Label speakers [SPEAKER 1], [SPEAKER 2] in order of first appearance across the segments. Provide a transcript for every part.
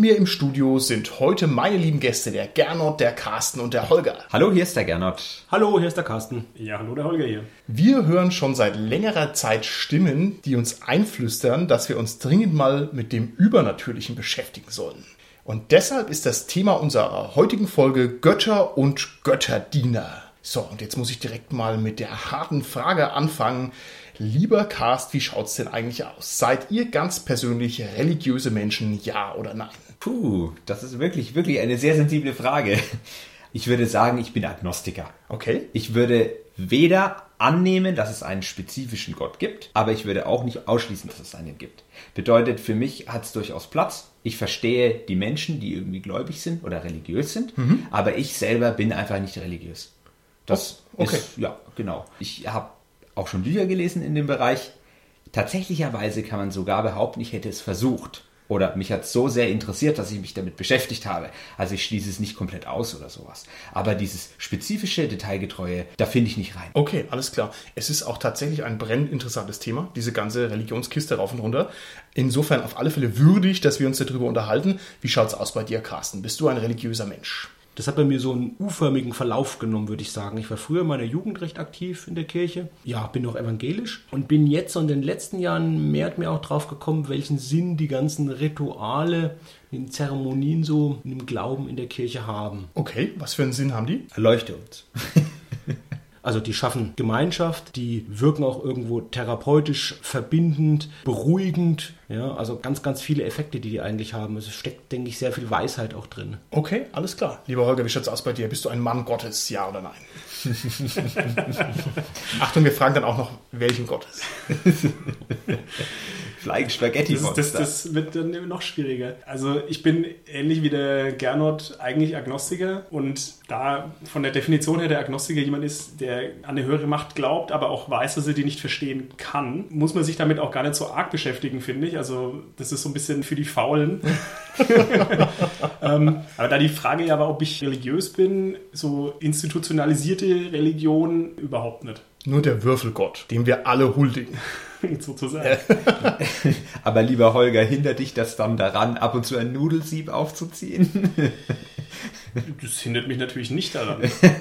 [SPEAKER 1] Mir im Studio sind heute meine lieben Gäste, der Gernot, der Carsten und der Holger.
[SPEAKER 2] Hallo, hier ist der Gernot.
[SPEAKER 3] Hallo, hier ist der Carsten.
[SPEAKER 4] Ja, hallo, der Holger hier.
[SPEAKER 1] Wir hören schon seit längerer Zeit Stimmen, die uns einflüstern, dass wir uns dringend mal mit dem Übernatürlichen beschäftigen sollen. Und deshalb ist das Thema unserer heutigen Folge Götter und Götterdiener. So, und jetzt muss ich direkt mal mit der harten Frage anfangen. Lieber Cast, wie schaut's denn eigentlich aus? Seid ihr ganz persönlich religiöse Menschen, ja oder nein?
[SPEAKER 2] Puh, das ist wirklich, wirklich eine sehr sensible Frage. Ich würde sagen, ich bin Agnostiker.
[SPEAKER 1] Okay.
[SPEAKER 2] Ich würde weder annehmen, dass es einen spezifischen Gott gibt, aber ich würde auch nicht ausschließen, dass es einen gibt. Bedeutet, für mich hat es durchaus Platz. Ich verstehe die Menschen, die irgendwie gläubig sind oder religiös sind, aber ich selber bin einfach nicht religiös. Das
[SPEAKER 1] Oh, okay.
[SPEAKER 2] ist, ja, genau. Ich habe auch schon Bücher gelesen in dem Bereich. Tatsächlicherweise kann man sogar behaupten, ich hätte es versucht. Oder mich hat so sehr interessiert, dass ich mich damit beschäftigt habe. Also ich schließe es nicht komplett aus oder sowas. Aber dieses spezifische, detailgetreue, da finde ich nicht rein.
[SPEAKER 1] Okay, alles klar. Es ist auch tatsächlich ein brennend interessantes Thema, diese ganze Religionskiste rauf und runter. Insofern auf alle Fälle würdig, dass wir uns darüber unterhalten. Wie schaut's aus bei dir, Carsten? Bist du ein religiöser Mensch?
[SPEAKER 3] Das hat bei mir so einen U-förmigen Verlauf genommen, würde ich sagen. Ich war früher in meiner Jugend recht aktiv in der Kirche. Ja, bin auch evangelisch und bin jetzt und in den letzten Jahren mehr und mehr auch drauf gekommen, welchen Sinn die ganzen Rituale, die Zeremonien so im Glauben in der Kirche haben.
[SPEAKER 1] Okay, was für einen Sinn haben die?
[SPEAKER 2] Erleuchte uns.
[SPEAKER 3] Also die schaffen Gemeinschaft, die wirken auch irgendwo therapeutisch, verbindend, beruhigend. Ja, also ganz, ganz viele Effekte, die die eigentlich haben. Es steckt, denke ich, sehr viel Weisheit auch drin.
[SPEAKER 1] Okay, alles klar. Lieber Holger, wie schaut's aus bei dir? Bist du ein Mann Gottes, ja oder nein? Achtung, wir fragen dann auch noch, welchen Gottes?
[SPEAKER 2] Flying Spaghetti
[SPEAKER 4] Das, ist, das, das wird dann noch schwieriger. Also ich bin ähnlich wie der Gernot eigentlich Agnostiker und da von der Definition her der Agnostiker jemand ist, der an eine höhere Macht glaubt, aber auch weiß, dass er die nicht verstehen kann, muss man sich damit auch gar nicht so arg beschäftigen, finde ich. Also das ist so ein bisschen für die Faulen. ähm, aber da die Frage ja war, ob ich religiös bin, so institutionalisierte Religion überhaupt nicht,
[SPEAKER 1] Nur der Würfelgott, dem wir alle huldigen.
[SPEAKER 4] sozusagen.
[SPEAKER 2] Aber lieber Holger, hindert dich das dann daran, ab und zu ein Nudelsieb aufzuziehen?
[SPEAKER 4] Das hindert mich natürlich nicht daran.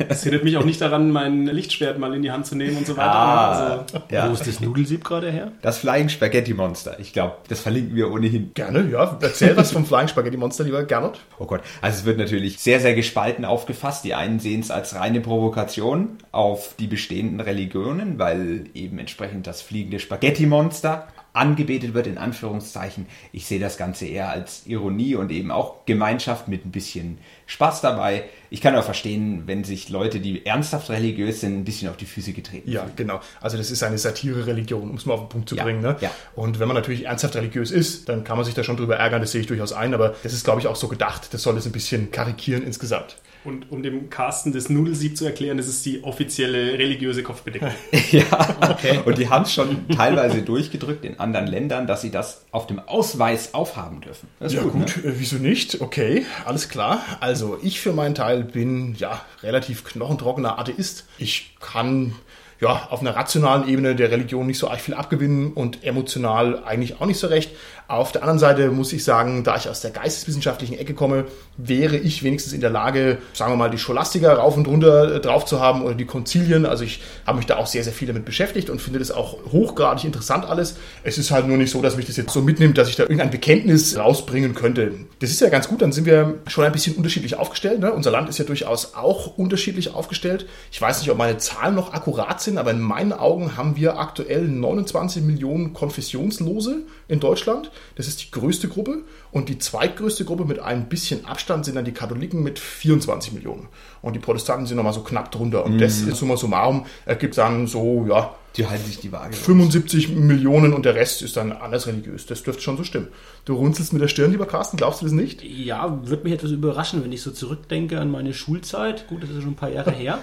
[SPEAKER 4] Das hindert mich auch nicht daran, mein Lichtschwert mal in die Hand zu nehmen und so weiter.
[SPEAKER 2] Ah,
[SPEAKER 4] Also,
[SPEAKER 2] ja.
[SPEAKER 3] Wo ist das Nudelsieb gerade her?
[SPEAKER 2] Das Flying Spaghetti Monster. Ich glaube, das verlinken wir ohnehin.
[SPEAKER 1] Gerne, ja. Erzähl was vom Flying Spaghetti Monster, lieber Gernot.
[SPEAKER 2] Oh Gott. Also es wird natürlich sehr, sehr gespalten aufgefasst. Die einen sehen es als reine Provokation auf die bestehenden Religionen, weil eben entsprechend das fliegende Spaghetti-Monster angebetet wird, in Anführungszeichen. Ich sehe das Ganze eher als Ironie und eben auch Gemeinschaft mit ein bisschen Spaß dabei. Ich kann auch verstehen, wenn sich Leute, die ernsthaft religiös sind, ein bisschen auf die Füße getreten
[SPEAKER 1] Ja, genau. Also das ist eine Satire-Religion, um es mal auf den Punkt zu
[SPEAKER 2] Ja,
[SPEAKER 1] bringen. Ne?
[SPEAKER 2] ja.
[SPEAKER 1] Und wenn man natürlich ernsthaft religiös ist, dann kann man sich da schon drüber ärgern, das sehe ich durchaus ein, aber das ist, glaube ich, auch so gedacht. Das soll es ein bisschen karikieren insgesamt.
[SPEAKER 4] Und um dem Carsten das Nudelsieb zu erklären, das ist die offizielle religiöse Kopfbedeckung.
[SPEAKER 2] Ja, und die haben es schon teilweise durchgedrückt in anderen Ländern, dass sie das auf dem Ausweis aufhaben dürfen. Das ist
[SPEAKER 1] Ja
[SPEAKER 2] gut,
[SPEAKER 1] gut,
[SPEAKER 2] Ne?
[SPEAKER 1] äh, wieso nicht? Okay, alles klar. Also ich für meinen Teil bin ja relativ knochentrockener Atheist. Ich kann ja auf einer rationalen Ebene der Religion nicht so arg viel abgewinnen und emotional eigentlich auch nicht so recht. Auf der anderen Seite muss ich sagen, da ich aus der geisteswissenschaftlichen Ecke komme, wäre ich wenigstens in der Lage, sagen wir mal, die Scholastiker rauf und runter äh, drauf zu haben oder die Konzilien. Also ich habe mich da auch sehr, sehr viel damit beschäftigt und finde das auch hochgradig interessant alles. Es ist halt nur nicht so, dass mich das jetzt so mitnimmt, dass ich da irgendein Bekenntnis rausbringen könnte. Das ist ja ganz gut, dann sind wir schon ein bisschen unterschiedlich aufgestellt. Ne? Unser Land ist ja durchaus auch unterschiedlich aufgestellt. Ich weiß nicht, ob meine Zahlen noch akkurat sind, aber in meinen Augen haben wir aktuell 29 Millionen Konfessionslose in Deutschland. Das ist die größte Gruppe. Und die zweitgrößte Gruppe mit ein bisschen Abstand sind dann die Katholiken mit 24 Millionen. Und die Protestanten sind nochmal so knapp drunter. Und das ist summa summarum, ergibt dann so, ja,
[SPEAKER 2] Die halten sich die Waage.
[SPEAKER 1] 75 Millionen und der Rest ist dann anders religiös. Das dürfte schon so stimmen. Du runzelst mit der Stirn, lieber Carsten, glaubst du das nicht?
[SPEAKER 3] Ja, würde mich etwas überraschen, wenn ich so zurückdenke an meine Schulzeit. Gut, das ist schon ein paar Jahre her.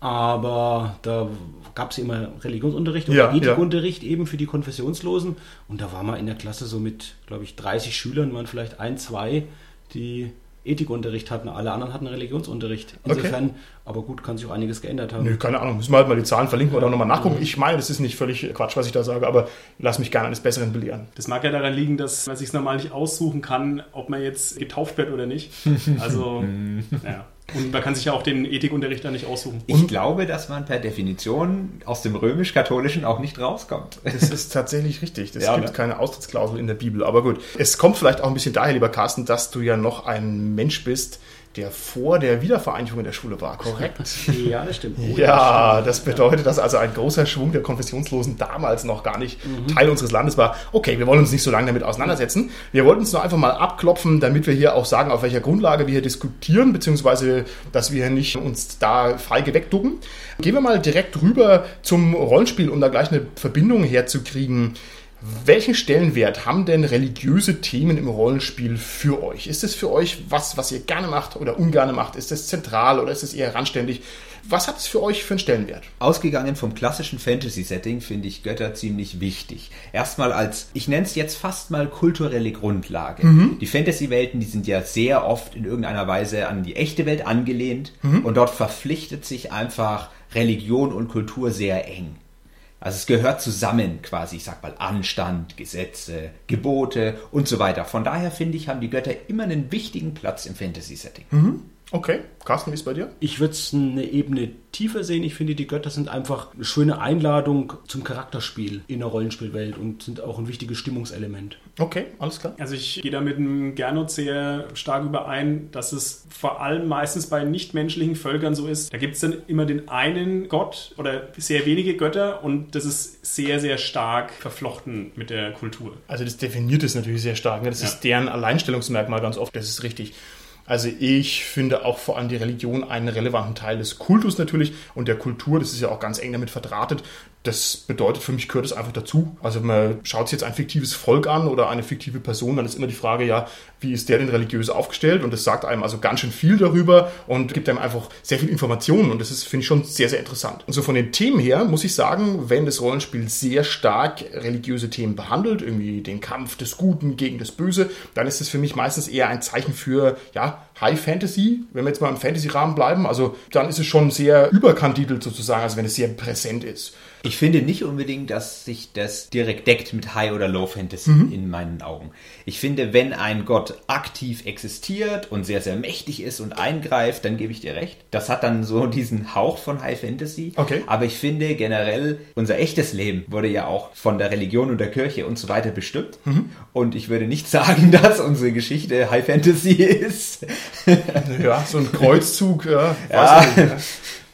[SPEAKER 3] Aber da gab es immer Religionsunterricht
[SPEAKER 1] Ja,
[SPEAKER 3] oder Ethikunterricht eben für die Konfessionslosen. Und da war man in der Klasse so mit, glaube ich, 30 Schülern, waren vielleicht ein, zwei, die Ethikunterricht hatten. Alle anderen hatten Religionsunterricht. Insofern, aber gut, kann sich auch einiges geändert haben.
[SPEAKER 1] Nö, keine Ahnung, müssen wir halt mal die Zahlen verlinken oder nochmal nachgucken. Ich meine, das ist nicht völlig Quatsch, was ich da sage, aber lass mich gerne eines Besseren belehren.
[SPEAKER 4] Das mag ja daran liegen, dass man sich normal nicht aussuchen kann, ob man jetzt getauft wird oder nicht. Also, ja. Und man kann sich ja auch den Ethikunterricht da nicht aussuchen.
[SPEAKER 2] Ich glaube, dass man per Definition aus dem römisch-katholischen auch nicht rauskommt.
[SPEAKER 1] Das ist tatsächlich richtig. Das
[SPEAKER 2] Ja,
[SPEAKER 1] gibt
[SPEAKER 2] ne?
[SPEAKER 1] keine Austrittsklausel in der Bibel. Aber gut, es kommt vielleicht auch ein bisschen daher, lieber Carsten, dass du ja noch ein Mensch bist, der vor der Wiedervereinigung in der Schule war, korrekt?
[SPEAKER 3] Ja, das stimmt. Oh,
[SPEAKER 1] Ja, das bedeutet, dass also ein großer Schwung der Konfessionslosen damals noch gar nicht Teil unseres Landes war. Okay, wir wollen uns nicht so lange damit auseinandersetzen. Wir wollten uns nur einfach mal abklopfen, damit wir hier auch sagen, auf welcher Grundlage wir hier diskutieren, beziehungsweise, dass wir nicht uns da feige wegducken. Gehen wir mal direkt rüber zum Rollenspiel, um da gleich eine Verbindung herzukriegen. Welchen Stellenwert haben denn religiöse Themen im Rollenspiel für euch? Ist es für euch was, was ihr gerne macht oder ungerne macht? Ist es zentral oder ist es eher randständig? Was hat es für euch für einen Stellenwert?
[SPEAKER 2] Ausgegangen vom klassischen Fantasy-Setting finde ich Götter ziemlich wichtig. Erstmal als, ich nenne es jetzt fast mal kulturelle Grundlage. Die Fantasy-Welten, die sind ja sehr oft in irgendeiner Weise an die echte Welt angelehnt und dort verpflichtet sich einfach Religion und Kultur sehr eng. Also es gehört zusammen quasi, ich sag mal Anstand, Gesetze, Gebote und so weiter. Von daher finde ich, haben die Götter immer einen wichtigen Platz im Fantasy-Setting.
[SPEAKER 1] Okay, Carsten, wie ist bei dir?
[SPEAKER 3] Ich würde es eine Ebene tiefer sehen. Ich finde, die Götter sind einfach eine schöne Einladung zum Charakterspiel in der Rollenspielwelt und sind auch ein wichtiges Stimmungselement.
[SPEAKER 1] Okay, alles klar.
[SPEAKER 4] Also ich gehe da mit dem Gernot sehr stark überein, dass es vor allem meistens bei nichtmenschlichen Völkern so ist. Da gibt es dann immer den einen Gott oder sehr wenige Götter und das ist sehr, sehr stark verflochten mit der Kultur.
[SPEAKER 1] Also das definiert es natürlich sehr stark. Ne? Das
[SPEAKER 4] Ja.
[SPEAKER 1] ist deren Alleinstellungsmerkmal ganz oft, das ist richtig. Also ich finde auch vor allem die Religion einen relevanten Teil des Kultus natürlich und der Kultur, das ist ja auch ganz eng damit verdrahtet. Das bedeutet für mich gehört es einfach dazu. Also man schaut sich jetzt ein fiktives Volk an oder eine fiktive Person, dann ist immer die Frage, ja, wie ist der denn religiös aufgestellt? Und das sagt einem also ganz schön viel darüber und gibt einem einfach sehr viel Informationen und das ist, finde ich, schon sehr, sehr interessant. Und so von den Themen her muss ich sagen, wenn das Rollenspiel sehr stark religiöse Themen behandelt, irgendwie den Kampf des Guten gegen das Böse, dann ist es für mich meistens eher ein Zeichen für, ja, High Fantasy, wenn wir jetzt mal im Fantasy-Rahmen bleiben, also dann ist es schon sehr überkandidelt sozusagen, also wenn es sehr präsent ist.
[SPEAKER 2] Ich finde nicht unbedingt, dass sich das direkt deckt mit High oder Low Fantasy
[SPEAKER 1] Mhm.
[SPEAKER 2] in meinen Augen. Ich finde, wenn ein Gott aktiv existiert und sehr, sehr mächtig ist und eingreift, dann gebe ich dir recht. Das hat dann so diesen Hauch von High Fantasy.
[SPEAKER 1] Okay.
[SPEAKER 2] Aber ich finde generell, unser echtes Leben wurde ja auch von der Religion und der Kirche und so weiter bestimmt.
[SPEAKER 1] Mhm.
[SPEAKER 2] Und ich würde nicht sagen, dass unsere Geschichte High Fantasy ist.
[SPEAKER 1] Ja, so ein Kreuzzug, ja,
[SPEAKER 2] Ja.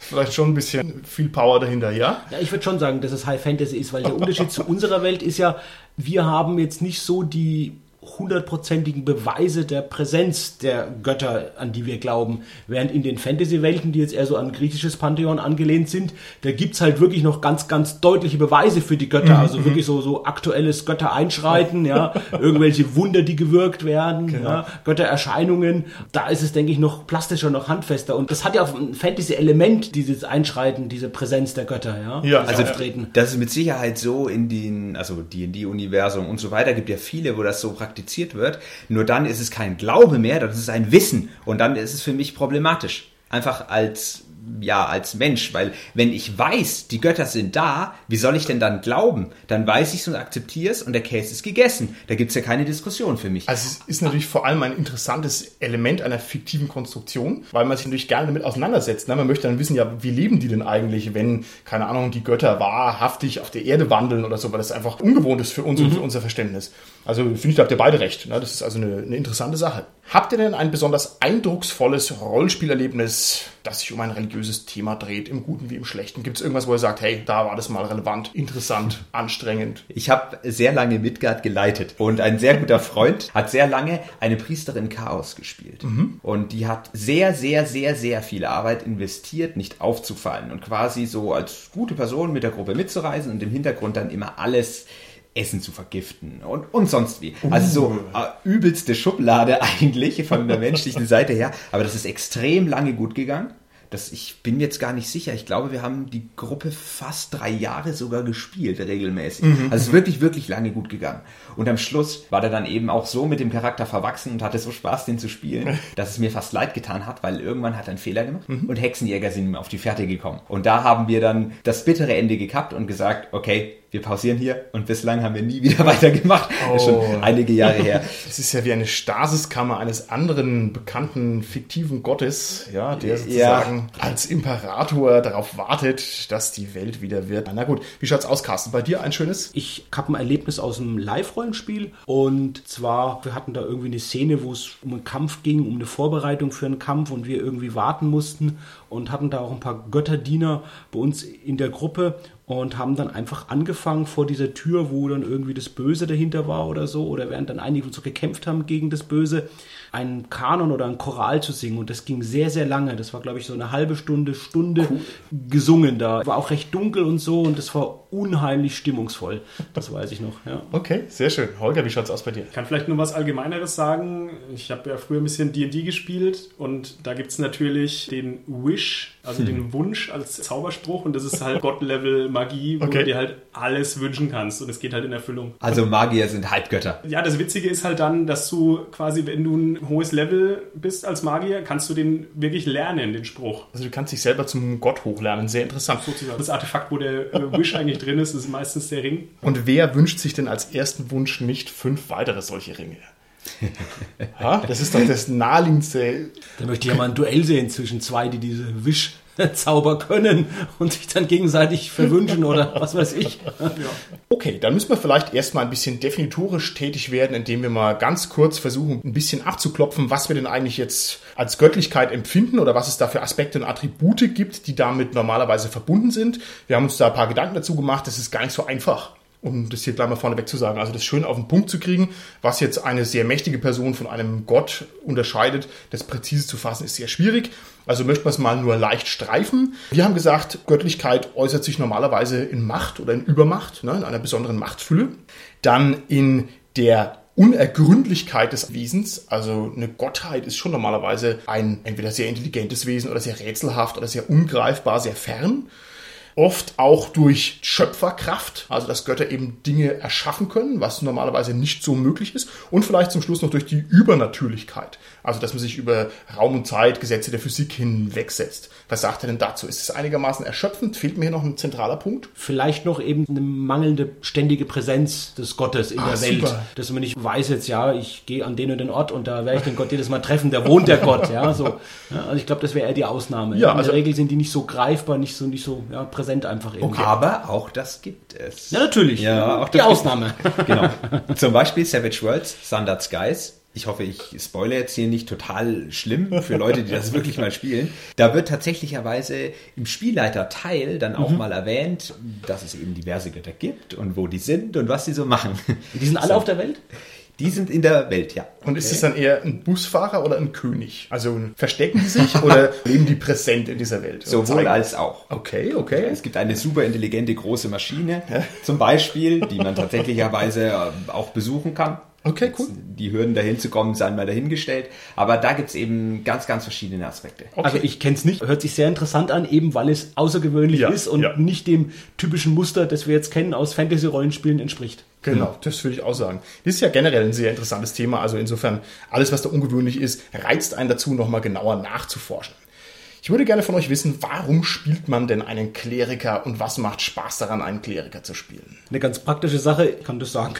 [SPEAKER 1] Vielleicht schon ein bisschen viel Power dahinter, ja?
[SPEAKER 3] Ja, ich würde schon sagen, dass es High Fantasy ist, weil der Unterschied zu unserer Welt ist ja, wir haben jetzt nicht so die hundertprozentigen Beweise der Präsenz der Götter, an die wir glauben. Während in den Fantasy-Welten, die jetzt eher so an griechisches Pantheon angelehnt sind, da gibt's halt wirklich noch ganz, ganz deutliche Beweise für die Götter. Also wirklich so, so aktuelles Göttereinschreiten, ja, irgendwelche Wunder, die gewirkt werden, ja, Göttererscheinungen. Da ist es, denke ich, noch plastischer, noch handfester. Und das hat ja auch ein Fantasy-Element, dieses Einschreiten, diese Präsenz der Götter, ja.
[SPEAKER 1] Ja,
[SPEAKER 3] das
[SPEAKER 1] also
[SPEAKER 3] Auftreten.
[SPEAKER 2] Das ist mit Sicherheit so in den, also D&D-Universum und so weiter, gibt ja viele, wo das so praktiziert wird. Nur dann ist es kein Glaube mehr, das ist ein Wissen. Und dann ist es für mich problematisch. Einfach als, ja, als Mensch. Weil wenn ich weiß, die Götter sind da, wie soll ich denn dann glauben? Dann weiß ich es und akzeptiere es und der Case ist gegessen. Da gibt es ja keine Diskussion für mich.
[SPEAKER 1] Also es ist natürlich vor allem ein interessantes Element einer fiktiven Konstruktion, weil man sich natürlich gerne damit auseinandersetzt. ne? Man möchte dann wissen, ja, wie leben die denn eigentlich, wenn, keine Ahnung, die Götter wahrhaftig auf der Erde wandeln oder so, weil das einfach ungewohnt ist für uns und für unser Verständnis. Also finde ich, da habt ihr beide recht. ne? Das ist also eine, eine interessante Sache. Habt ihr denn ein besonders eindrucksvolles Rollenspielerlebnis, das sich um ein religiöses Thema dreht, im Guten wie im Schlechten? Gibt es irgendwas, wo ihr sagt, hey, da war das mal relevant, interessant, anstrengend?
[SPEAKER 2] Ich habe sehr lange Midgard geleitet und ein sehr guter Freund hat sehr lange eine Priesterin Chaos gespielt. Und die hat sehr, sehr, sehr, sehr viel Arbeit investiert, nicht aufzufallen und quasi so als gute Person mit der Gruppe mitzureisen und im Hintergrund dann immer alles Essen zu vergiften und, und sonst wie. Also so äh, übelste Schublade eigentlich von der menschlichen Seite her. Aber das ist extrem lange gut gegangen. Das, ich bin jetzt gar nicht sicher. Ich glaube, wir haben die Gruppe fast drei Jahre sogar gespielt, regelmäßig.
[SPEAKER 1] Mhm.
[SPEAKER 2] Also es ist wirklich, wirklich lange gut gegangen. Und am Schluss war der dann eben auch so mit dem Charakter verwachsen und hatte so Spaß, den zu spielen, dass es mir fast leid getan hat, weil irgendwann hat er einen Fehler gemacht
[SPEAKER 1] Mhm.
[SPEAKER 2] und Hexenjäger sind ihm auf die Fährte gekommen. Und da haben wir dann das bittere Ende gekappt und gesagt, okay, wir pausieren hier und bislang haben wir nie wieder weitergemacht. Das ist
[SPEAKER 1] Oh.
[SPEAKER 2] schon einige Jahre her.
[SPEAKER 1] Es ist ja wie eine Stasiskammer eines anderen bekannten fiktiven Gottes, ja, der sozusagen als Imperator darauf wartet, dass die Welt wieder wird. Na gut, wie schaut's aus, Carsten? Bei dir ein schönes?
[SPEAKER 3] Ich habe ein Erlebnis aus einem Live-Rollenspiel und zwar, wir hatten da irgendwie eine Szene, wo es um einen Kampf ging, um eine Vorbereitung für einen Kampf und wir irgendwie warten mussten und hatten da auch ein paar Götterdiener bei uns in der Gruppe und haben dann einfach angefangen vor dieser Tür, wo dann irgendwie das Böse dahinter war oder so, oder während dann einige so gekämpft haben gegen das Böse, einen Kanon oder einen Choral zu singen. Und das ging sehr, sehr lange. Das war, glaube ich, so eine halbe Stunde, Stunde gesungen da. War auch recht dunkel und so und das war unheimlich stimmungsvoll. Das weiß ich noch, ja.
[SPEAKER 1] Okay, sehr schön. Holger, wie schaut's aus bei dir?
[SPEAKER 4] Ich kann vielleicht nur was Allgemeineres sagen. Ich habe ja früher ein bisschen D&D gespielt und da gibt es natürlich den Wish, also den Wunsch als Zauberspruch und das ist halt God-Level Magie, wo
[SPEAKER 1] Okay.
[SPEAKER 4] du dir halt alles wünschen kannst und es geht halt in Erfüllung.
[SPEAKER 2] Also Magier sind Halbgötter.
[SPEAKER 4] Ja, das Witzige ist halt dann, dass du quasi, wenn du ein hohes Level bist als Magier, kannst du den wirklich lernen, den Spruch.
[SPEAKER 1] Also du kannst dich selber zum Gott hochlernen. Sehr interessant.
[SPEAKER 4] Sozusagen. Das Artefakt, wo der äh, Wish eigentlich drin ist, ist meistens der Ring.
[SPEAKER 1] Und wer wünscht sich denn als ersten Wunsch nicht fünf weitere solche Ringe? Ha? Das ist doch das naheliegendste.
[SPEAKER 3] Da möchte ich ja mal ein Duell sehen zwischen zwei, die diese Wischzauber können und sich dann gegenseitig verwünschen oder was weiß ich.
[SPEAKER 1] Okay, dann müssen wir vielleicht erstmal ein bisschen definitorisch tätig werden, indem wir mal ganz kurz versuchen, ein bisschen abzuklopfen, was wir denn eigentlich jetzt als Göttlichkeit empfinden oder was es da für Aspekte und Attribute gibt, die damit normalerweise verbunden sind. Wir haben uns da ein paar Gedanken dazu gemacht. Das ist gar nicht so einfach. Um das hier gleich mal vorneweg zu sagen. Also das schön auf den Punkt zu kriegen, was jetzt eine sehr mächtige Person von einem Gott unterscheidet, das präzise zu fassen, ist sehr schwierig. Also möchten wir es mal nur leicht streifen. Wir haben gesagt, Göttlichkeit äußert sich normalerweise in Macht oder in Übermacht, ne, in einer besonderen Machtfülle. Dann in der Unergründlichkeit des Wesens, also eine Gottheit ist schon normalerweise ein entweder sehr intelligentes Wesen oder sehr rätselhaft oder sehr ungreifbar, sehr fern oft auch durch Schöpferkraft, also dass Götter eben Dinge erschaffen können, was normalerweise nicht so möglich ist, und vielleicht zum Schluss noch durch die Übernatürlichkeit, also dass man sich über Raum und Zeit, Gesetze der Physik hinwegsetzt. Was sagt er denn dazu? Ist es einigermaßen erschöpfend? Fehlt mir hier noch ein zentraler Punkt?
[SPEAKER 3] Vielleicht noch eben eine mangelnde ständige Präsenz des Gottes in
[SPEAKER 1] Ah,
[SPEAKER 3] der Welt.
[SPEAKER 1] super.
[SPEAKER 3] Dass man nicht weiß jetzt, ja, ich gehe an den und den Ort und da werde ich den Gott jedes Mal treffen, da wohnt der Gott, ja, so. Ja, also ich glaube, das wäre eher die Ausnahme.
[SPEAKER 1] Ja,
[SPEAKER 3] in
[SPEAKER 1] also-
[SPEAKER 3] der Regel sind die nicht so greifbar, nicht so, nicht so ja, präsent einfach irgendwie.
[SPEAKER 2] Aber auch das gibt es.
[SPEAKER 3] Ja, natürlich.
[SPEAKER 2] Ja, auch
[SPEAKER 3] die
[SPEAKER 2] das
[SPEAKER 3] Ausnahme.
[SPEAKER 2] Genau. Zum Beispiel Savage Worlds, Sundered Skies. Ich hoffe, ich spoilere jetzt hier nicht total schlimm für Leute, die das wirklich mal spielen. Da wird tatsächlicherweise im Spielleiterteil dann auch mal erwähnt, dass es eben diverse Götter gibt und wo die sind und was sie so machen.
[SPEAKER 3] Die sind alle auf der Welt?
[SPEAKER 2] Die sind in der Welt, ja.
[SPEAKER 1] Und ist es dann eher ein Busfahrer oder ein König? Also verstecken die sich oder leben die präsent in dieser Welt?
[SPEAKER 2] Sowohl als auch.
[SPEAKER 1] Okay, okay.
[SPEAKER 2] Es gibt eine super intelligente große Maschine, zum Beispiel, die man tatsächlicherweise äh, auch besuchen kann.
[SPEAKER 1] Okay, cool.
[SPEAKER 2] Die Hürden dahin zu kommen, seien mal dahingestellt. Aber da gibt's eben ganz, ganz verschiedene Aspekte.
[SPEAKER 1] Okay.
[SPEAKER 3] Also ich kenne es nicht. Hört sich sehr interessant an, eben weil es außergewöhnlich
[SPEAKER 1] Ja,
[SPEAKER 3] ist und
[SPEAKER 1] ja.
[SPEAKER 3] nicht dem typischen Muster, das wir jetzt kennen aus Fantasy-Rollenspielen entspricht.
[SPEAKER 1] Genau, das würde ich auch sagen. Das ist ja generell ein sehr interessantes Thema. Also insofern, alles, was da ungewöhnlich ist, reizt einen dazu, nochmal genauer nachzuforschen. Ich würde gerne von euch wissen, warum spielt man denn einen Kleriker und was macht Spaß daran, einen Kleriker zu spielen?
[SPEAKER 3] Eine ganz praktische Sache, ich kann das sagen,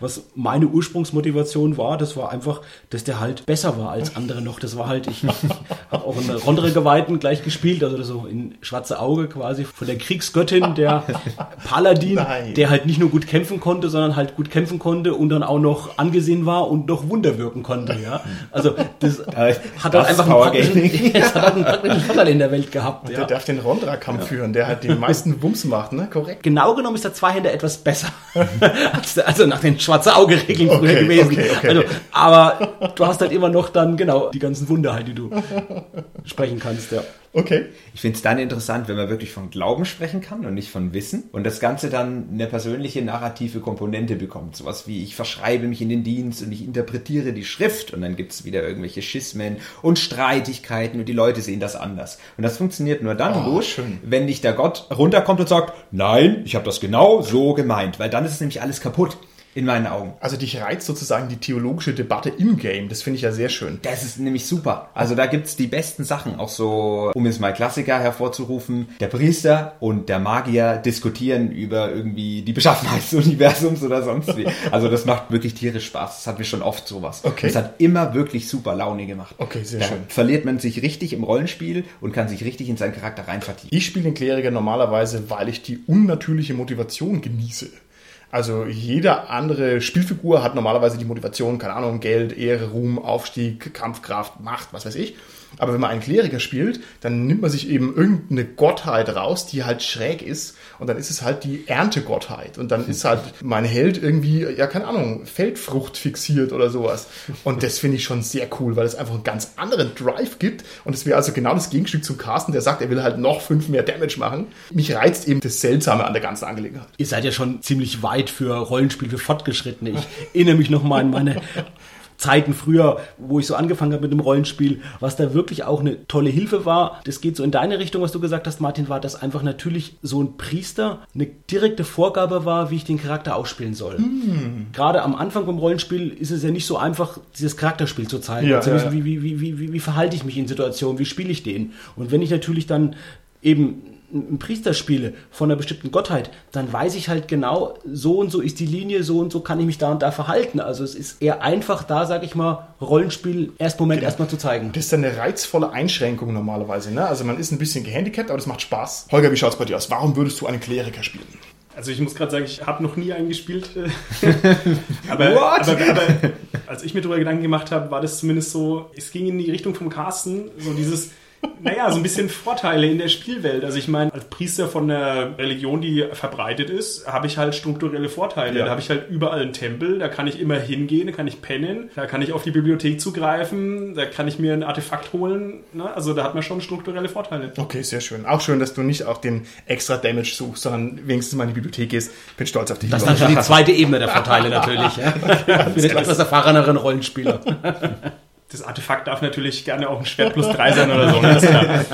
[SPEAKER 3] was meine Ursprungsmotivation war, das war einfach, dass der halt besser war als andere noch. Das war halt, ich habe auch in Rondere Geweihten gleich gespielt, also das so in schwarze Auge quasi von der Kriegsgöttin, der Paladin,
[SPEAKER 1] Nein.
[SPEAKER 3] der halt nicht nur gut kämpfen konnte, sondern halt gut kämpfen konnte und dann auch noch angesehen war und noch Wunder wirken konnte, ja. Also das hat halt einfach einen
[SPEAKER 2] Power
[SPEAKER 3] praktischen, das hat halt einen praktischen Vorteil in der Welt gehabt,
[SPEAKER 1] Der
[SPEAKER 3] ja.
[SPEAKER 1] darf den Rondra-Kampf führen, der halt den meisten Wumms macht, ne? Korrekt.
[SPEAKER 3] Genau genommen ist der Zweihänder etwas besser. als der- also nach den schwarze Auge-Regeln früher
[SPEAKER 1] Okay,
[SPEAKER 3] gewesen.
[SPEAKER 1] okay, okay.
[SPEAKER 3] Also, aber du hast halt immer noch dann, genau, die ganzen Wunder halt, die du sprechen kannst, ja.
[SPEAKER 1] Okay.
[SPEAKER 2] Ich finde es dann interessant, wenn man wirklich von Glauben sprechen kann und nicht von Wissen und das Ganze dann eine persönliche narrative Komponente bekommt. Sowas wie ich verschreibe mich in den Dienst und ich interpretiere die Schrift und dann gibt es wieder irgendwelche Schismen und Streitigkeiten und die Leute sehen das anders. Und das funktioniert nur dann
[SPEAKER 1] Oh,
[SPEAKER 2] gut,
[SPEAKER 1] schön.
[SPEAKER 2] wenn nicht der Gott runterkommt und sagt, nein, ich habe das genau so gemeint, weil dann ist es nämlich alles kaputt in meinen Augen.
[SPEAKER 1] Also dich reizt sozusagen die theologische Debatte im Game. Das finde ich ja sehr schön.
[SPEAKER 2] Das ist nämlich super. Also da gibt's die besten Sachen. Auch so, um jetzt mal Klassiker hervorzurufen, der Priester und der Magier diskutieren über irgendwie die Beschaffenheit des Universums oder sonst wie. Also das macht wirklich tierisch Spaß. Das hatten wir schon oft sowas.
[SPEAKER 1] Okay.
[SPEAKER 2] Das hat immer wirklich super Laune gemacht.
[SPEAKER 1] Okay, sehr
[SPEAKER 2] da
[SPEAKER 1] schön.
[SPEAKER 2] verliert man sich richtig im Rollenspiel und kann sich richtig in seinen Charakter rein vertiefen.
[SPEAKER 1] Ich spiele den Kleriker normalerweise, weil ich die unnatürliche Motivation genieße. Also jede andere Spielfigur hat normalerweise die Motivation, keine Ahnung, Geld, Ehre, Ruhm, Aufstieg, Kampfkraft, Macht, was weiß ich. Aber wenn man einen Kleriker spielt, dann nimmt man sich eben irgendeine Gottheit raus, die halt schräg ist. Und dann ist es halt die Erntegottheit. Und dann ist halt mein Held irgendwie, ja, keine Ahnung, Feldfrucht fixiert oder sowas. Und das finde ich schon sehr cool, weil es einfach einen ganz anderen Drive gibt. Und es wäre also genau das Gegenstück zum Carsten, der sagt, er will halt noch fünf mehr Damage machen. Mich reizt eben das Seltsame an der ganzen Angelegenheit.
[SPEAKER 3] Ihr seid ja schon ziemlich weit für Rollenspiel für Fortgeschrittene. Ich erinnere mich noch mal an meine Zeiten früher, wo ich so angefangen habe mit dem Rollenspiel, was da wirklich auch eine tolle Hilfe war. Das geht so in deine Richtung, was du gesagt hast, Martin, war, dass einfach natürlich so ein Priester eine direkte Vorgabe war, wie ich den Charakter ausspielen soll. Gerade am Anfang vom Rollenspiel ist es ja nicht so einfach, dieses Charakterspiel zu zeigen.
[SPEAKER 1] Ja,
[SPEAKER 3] zu wissen,
[SPEAKER 1] ja.
[SPEAKER 3] Wie, wie, wie, wie, wie verhalte ich mich in Situationen, wie spiele ich den? Und wenn ich natürlich dann eben einen Priester spiele von einer bestimmten Gottheit, dann weiß ich halt genau, so und so ist die Linie, so und so kann ich mich da und da verhalten. Also es ist eher einfach da, sag ich mal, Rollenspiel erst Moment erstmal zu zeigen.
[SPEAKER 1] Das ist eine reizvolle Einschränkung normalerweise. Ne? Also man ist ein bisschen gehandicapt, aber das macht Spaß. Holger, wie schaut's bei dir aus? Warum würdest du einen Kleriker spielen?
[SPEAKER 4] Also ich muss gerade sagen, ich habe noch nie einen gespielt. aber,
[SPEAKER 2] What?
[SPEAKER 4] aber, aber als ich mir darüber Gedanken gemacht habe, war das zumindest so, es ging in die Richtung vom Carsten, so dieses, naja, so ein bisschen Vorteile in der Spielwelt. Also ich meine, als Priester von einer Religion, die verbreitet ist, habe ich halt strukturelle Vorteile.
[SPEAKER 1] Ja.
[SPEAKER 4] Da habe ich halt überall einen Tempel, da kann ich immer hingehen, da kann ich pennen, da kann ich auf die Bibliothek zugreifen, da kann ich mir ein Artefakt holen. Ne? Also da hat man schon strukturelle Vorteile.
[SPEAKER 1] Okay, sehr schön. Auch schön, dass du nicht auch den extra Damage suchst, sondern wenigstens mal in die Bibliothek gehst. Bin stolz auf dich.
[SPEAKER 3] Das ist dann schon die zweite Ebene der Vorteile natürlich. Ja. Für den etwas erfahreneren Rollenspieler.
[SPEAKER 4] Das Artefakt darf natürlich gerne auch ein Schwert plus drei sein oder so. Ne?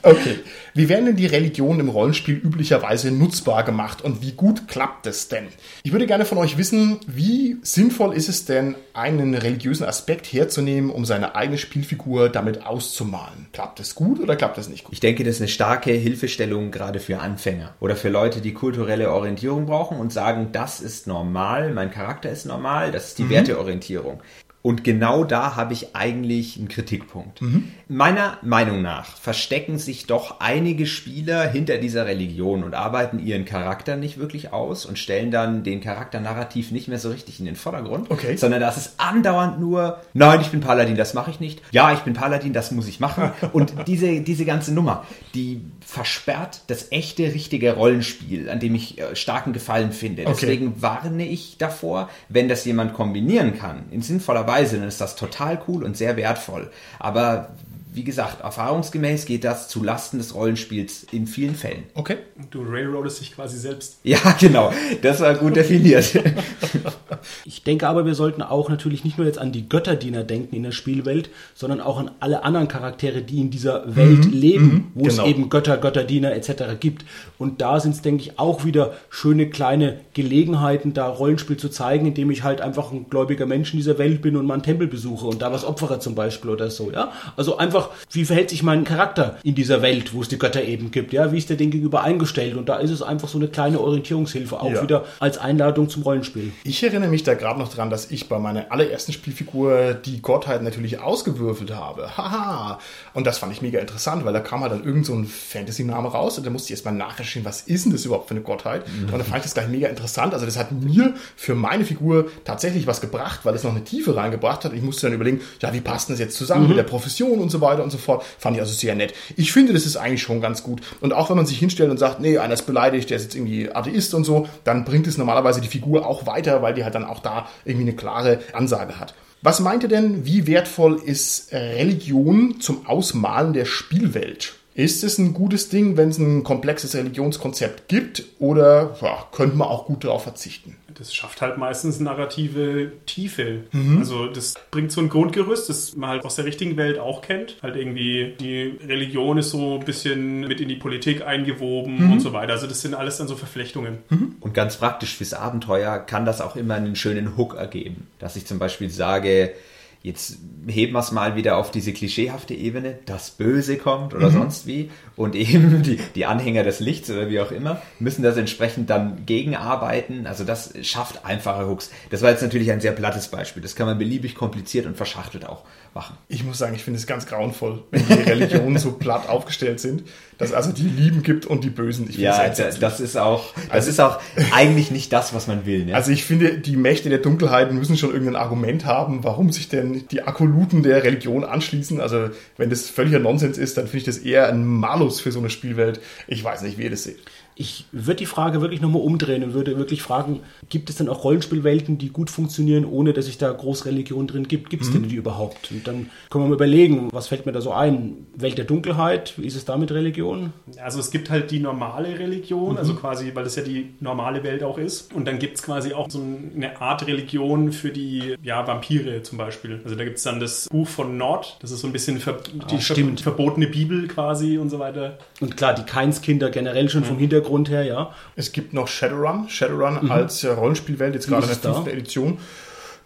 [SPEAKER 1] Okay. Wie werden denn die Religionen im Rollenspiel üblicherweise nutzbar gemacht und wie gut klappt es denn? Ich würde gerne von euch wissen, wie sinnvoll ist es denn, einen religiösen Aspekt herzunehmen, um seine eigene Spielfigur damit auszumalen? Klappt es gut oder klappt es nicht gut?
[SPEAKER 2] Ich denke, das ist eine starke Hilfestellung gerade für Anfänger oder für Leute, die kulturelle Orientierung brauchen und sagen, das ist normal, mein Charakter ist normal, das ist die Werteorientierung. Und genau da habe ich eigentlich einen Kritikpunkt. Meiner Meinung nach verstecken sich doch einige Spieler hinter dieser Religion und arbeiten ihren Charakter nicht wirklich aus und stellen dann den Charakter narrativ nicht mehr so richtig in den Vordergrund,
[SPEAKER 1] Okay.
[SPEAKER 2] sondern das ist andauernd nur, nein, ich bin Paladin, das mache ich nicht. Ja, ich bin Paladin, das muss ich machen. Und diese, diese ganze Nummer, die versperrt das echte, richtige Rollenspiel, an dem ich äh, starken Gefallen finde.
[SPEAKER 1] Okay.
[SPEAKER 2] Deswegen warne ich davor, wenn das jemand kombinieren kann, in sinnvoller Weise, dann ist das total cool und sehr wertvoll. Aber wie gesagt, erfahrungsgemäß geht das zu Lasten des Rollenspiels in vielen Fällen.
[SPEAKER 1] Okay.
[SPEAKER 4] Du railroadest dich quasi selbst.
[SPEAKER 2] Ja, genau. Das war gut definiert.
[SPEAKER 3] Ich denke aber, wir sollten auch natürlich nicht nur jetzt an die Götterdiener denken in der Spielwelt, sondern auch an alle anderen Charaktere, die in dieser Welt leben, wo
[SPEAKER 1] genau.
[SPEAKER 3] es eben Götter, Götterdiener etc. gibt. Und da sind es, denke ich, auch wieder schöne kleine Gelegenheiten, da Rollenspiel zu zeigen, indem ich halt einfach ein gläubiger Mensch in dieser Welt bin und mal einen Tempel besuche und da was opfere zum Beispiel oder so. Ja, also einfach, wie verhält sich mein Charakter in dieser Welt, wo es die Götter eben gibt? Ja, wie ist der dem gegenüber eingestellt? Und da ist es einfach so eine kleine Orientierungshilfe, auch
[SPEAKER 1] Ja.
[SPEAKER 3] wieder als Einladung zum Rollenspiel.
[SPEAKER 1] Ich erinnere mich da gerade noch dran, dass ich bei meiner allerersten Spielfigur die Gottheit natürlich ausgewürfelt habe. Haha. Und das fand ich mega interessant, weil da kam halt dann irgend so ein Fantasy-Name raus und da musste ich erstmal nachrecherchieren, was ist denn das überhaupt für eine Gottheit? Und dann fand ich das gleich mega interessant. Also das hat mir für meine Figur tatsächlich was gebracht, weil es noch eine Tiefe reingebracht hat. Ich musste dann überlegen, ja, wie passt denn das jetzt zusammen mit der Profession und so weiter und so fort. Fand ich also sehr nett. Ich finde, das ist eigentlich schon ganz gut. Und auch wenn man sich hinstellt und sagt, nee, einer ist beleidigt, der ist jetzt irgendwie Atheist und so, dann bringt es normalerweise die Figur auch weiter, weil die halt dann auch da irgendwie eine klare Ansage hat. Was meint ihr denn, wie wertvoll ist Religion zum Ausmalen der Spielwelt? Ist es ein gutes Ding, wenn es ein komplexes Religionskonzept gibt oder ja, könnte man auch gut darauf verzichten?
[SPEAKER 4] Das schafft halt meistens narrative Tiefe. Mhm. Also das bringt so ein Grundgerüst, das man halt aus der richtigen Welt auch kennt. Halt irgendwie die Religion ist so ein bisschen mit in die Politik eingewoben mhm. und so weiter. Also das sind alles dann so Verflechtungen.
[SPEAKER 2] Mhm. Und ganz praktisch fürs Abenteuer kann das auch immer einen schönen Hook ergeben. Dass ich zum Beispiel sage, Jetzt heben wir es mal wieder auf diese klischeehafte Ebene, das Böse kommt oder mhm. sonst wie. Und eben die, die Anhänger des Lichts oder wie auch immer müssen das entsprechend dann gegenarbeiten. Also das schafft einfache Hooks. Das war jetzt natürlich ein sehr plattes Beispiel. Das kann man beliebig kompliziert und verschachtelt auch machen.
[SPEAKER 1] Ich muss sagen, ich finde es ganz grauenvoll, wenn die Religionen so platt aufgestellt sind, dass also die Lieben gibt und die Bösen.
[SPEAKER 2] Ich ja, das, das ist auch, das also, ist auch eigentlich nicht das, was man will. Ne?
[SPEAKER 1] Also ich finde, die Mächte der Dunkelheit müssen schon irgendein Argument haben, warum sich denn die Akoluten der Religion anschließen. Also wenn das völliger Nonsens ist, dann finde ich das eher ein Malus für so eine Spielwelt. Ich weiß nicht, wie ihr das seht.
[SPEAKER 3] Ich würde die Frage wirklich nochmal umdrehen und würde wirklich fragen, gibt es denn auch Rollenspielwelten, die gut funktionieren, ohne dass es da Großreligion drin gibt? Gibt es mhm. denn die überhaupt? Und dann können wir mal überlegen, was fällt mir da so ein? Welt der Dunkelheit, wie ist es da mit Religion?
[SPEAKER 4] Also es gibt halt die normale Religion, mhm. also quasi, weil das ja die normale Welt auch ist. Und dann gibt es quasi auch so eine Art Religion für die ja, Vampire zum Beispiel. Also da gibt es dann das Buch von Nord, das ist so ein bisschen ver die ah, ver verbotene Bibel quasi und so weiter.
[SPEAKER 3] Und klar, die Keinskinder generell schon mhm. vom Hintergrund Hintergrund her, ja.
[SPEAKER 1] Es gibt noch Shadowrun, Shadowrun mhm. als äh, Rollenspielwelt, jetzt gerade in der fünften Edition.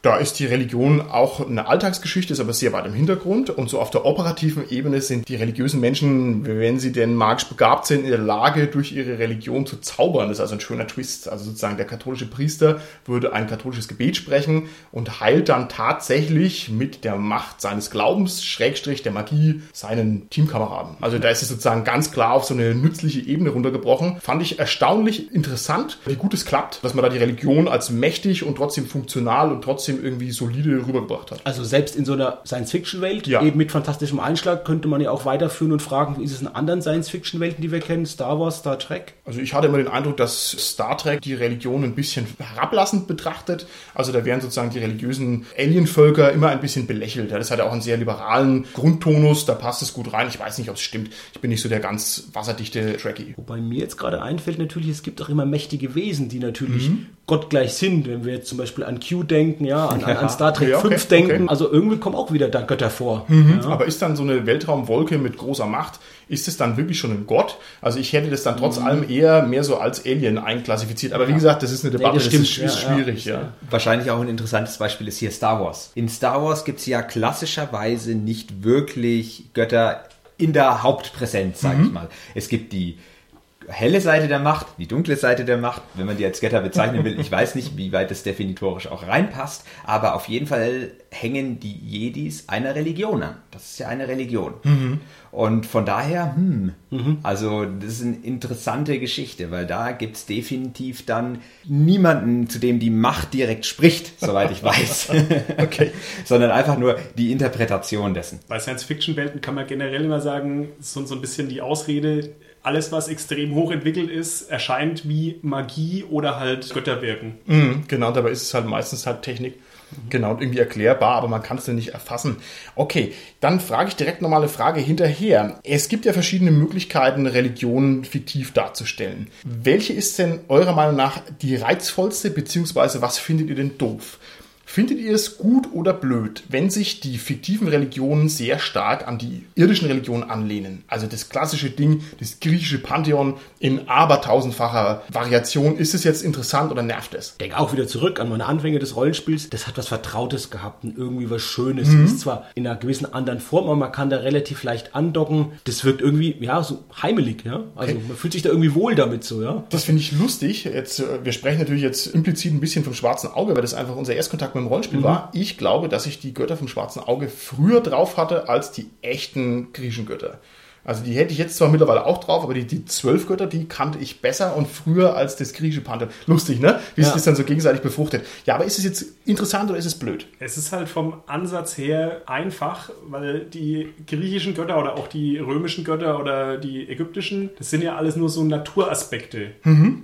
[SPEAKER 1] Da ist die Religion auch eine Alltagsgeschichte, ist aber sehr weit im Hintergrund. Und so auf der operativen Ebene sind die religiösen Menschen, wenn sie denn magisch begabt sind, in der Lage, durch ihre Religion zu zaubern. Das ist also ein schöner Twist. Also sozusagen der katholische Priester würde ein katholisches Gebet sprechen und heilt dann tatsächlich mit der Macht seines Glaubens, Schrägstrich der Magie, seinen Teamkameraden. Also da ist es sozusagen ganz klar auf so eine nützliche Ebene runtergebrochen. Fand ich erstaunlich interessant, wie gut es klappt, dass man da die Religion als mächtig und trotzdem funktional und trotzdem trotzdem irgendwie solide rübergebracht hat.
[SPEAKER 3] Also selbst in so einer Science-Fiction-Welt, ja. eben mit fantastischem Einschlag, könnte man ja auch weiterführen und fragen, wie ist es in anderen Science-Fiction-Welten, die wir kennen? Star Wars, Star Trek?
[SPEAKER 1] Also ich hatte immer den Eindruck, dass Star Trek die Religion ein bisschen herablassend betrachtet. Also da werden sozusagen die religiösen Alienvölker immer ein bisschen belächelt. Das hat ja auch einen sehr liberalen Grundtonus, da passt es gut rein. Ich weiß nicht, ob es stimmt. Ich bin nicht so der ganz wasserdichte Trekkie.
[SPEAKER 3] Wobei mir jetzt gerade einfällt, natürlich, es gibt auch immer mächtige Wesen, die natürlich mhm. gottgleich sind. Wenn wir jetzt zum Beispiel an Q denken, ja, an, an, an Star Trek ja, okay, 5 denken. Okay. Also irgendwie kommen auch wieder da Götter vor.
[SPEAKER 1] Mhm. Ja. Aber ist dann so eine Weltraumwolke mit großer Macht, ist es dann wirklich schon ein Gott? Also ich hätte das dann trotz mhm. allem eher mehr so als Alien einklassifiziert. Aber wie gesagt, das ist eine Debatte, nee, das, das ist, ist schwierig. Ja,
[SPEAKER 2] Wahrscheinlich auch ein interessantes Beispiel ist hier Star Wars. In Star Wars gibt es ja klassischerweise nicht wirklich Götter in der Hauptpräsenz, sage mhm. ich mal. Es gibt die helle Seite der Macht, die dunkle Seite der Macht, wenn man die als Götter bezeichnen will. Ich weiß nicht, wie weit das definitorisch auch reinpasst, aber auf jeden Fall hängen die Jedis einer Religion an. Das ist ja eine Religion. Mhm. Und von daher, hm, mhm. also das ist eine interessante Geschichte, weil da gibt es definitiv dann niemanden, zu dem die Macht direkt spricht, soweit ich weiß. okay. Sondern einfach nur die Interpretation dessen.
[SPEAKER 4] Bei Science-Fiction-Welten kann man generell immer sagen, so, so ein bisschen die Ausrede, alles, was extrem hochentwickelt ist, erscheint wie Magie oder halt Götterwirken.
[SPEAKER 1] Mhm, genau, dabei ist es halt meistens halt Technik. Genau, irgendwie erklärbar, aber man kann es ja nicht erfassen. Okay, dann frage ich direkt nochmal eine Frage hinterher. Es gibt ja verschiedene Möglichkeiten, Religionen fiktiv darzustellen. Welche ist denn eurer Meinung nach die reizvollste, beziehungsweise was findet ihr denn doof? Findet ihr es gut oder blöd, wenn sich die fiktiven Religionen sehr stark an die irdischen Religionen anlehnen? Also das klassische Ding, das griechische Pantheon in abertausendfacher Variation. Ist es jetzt interessant oder nervt es?
[SPEAKER 3] Ich denke auch wieder zurück an meine Anfänge des Rollenspiels. Das hat was Vertrautes gehabt und irgendwie was Schönes. Mhm. Ist zwar in einer gewissen anderen Form, aber man kann da relativ leicht andocken. Das wirkt irgendwie, ja, so heimelig, ja. Also man fühlt sich da irgendwie wohl damit so, ja.
[SPEAKER 1] Das finde ich lustig. Jetzt, äh, wir sprechen natürlich jetzt implizit ein bisschen vom schwarzen Auge, weil das einfach unser Erstkontakt mit im Rollenspiel mhm. war. Ich glaube, dass ich die Götter vom schwarzen Auge früher drauf hatte als die echten griechischen Götter. Also die hätte ich jetzt zwar mittlerweile auch drauf, aber die, die zwölf Götter, die kannte ich besser und früher als das griechische Pantheon. Lustig, ne? Wie
[SPEAKER 3] Ja.
[SPEAKER 1] sich das dann so gegenseitig befruchtet. Ja, aber ist es jetzt interessant oder ist es blöd?
[SPEAKER 4] Es ist halt vom Ansatz her einfach, weil die griechischen Götter oder auch die römischen Götter oder die ägyptischen, das sind ja alles nur so Naturaspekte,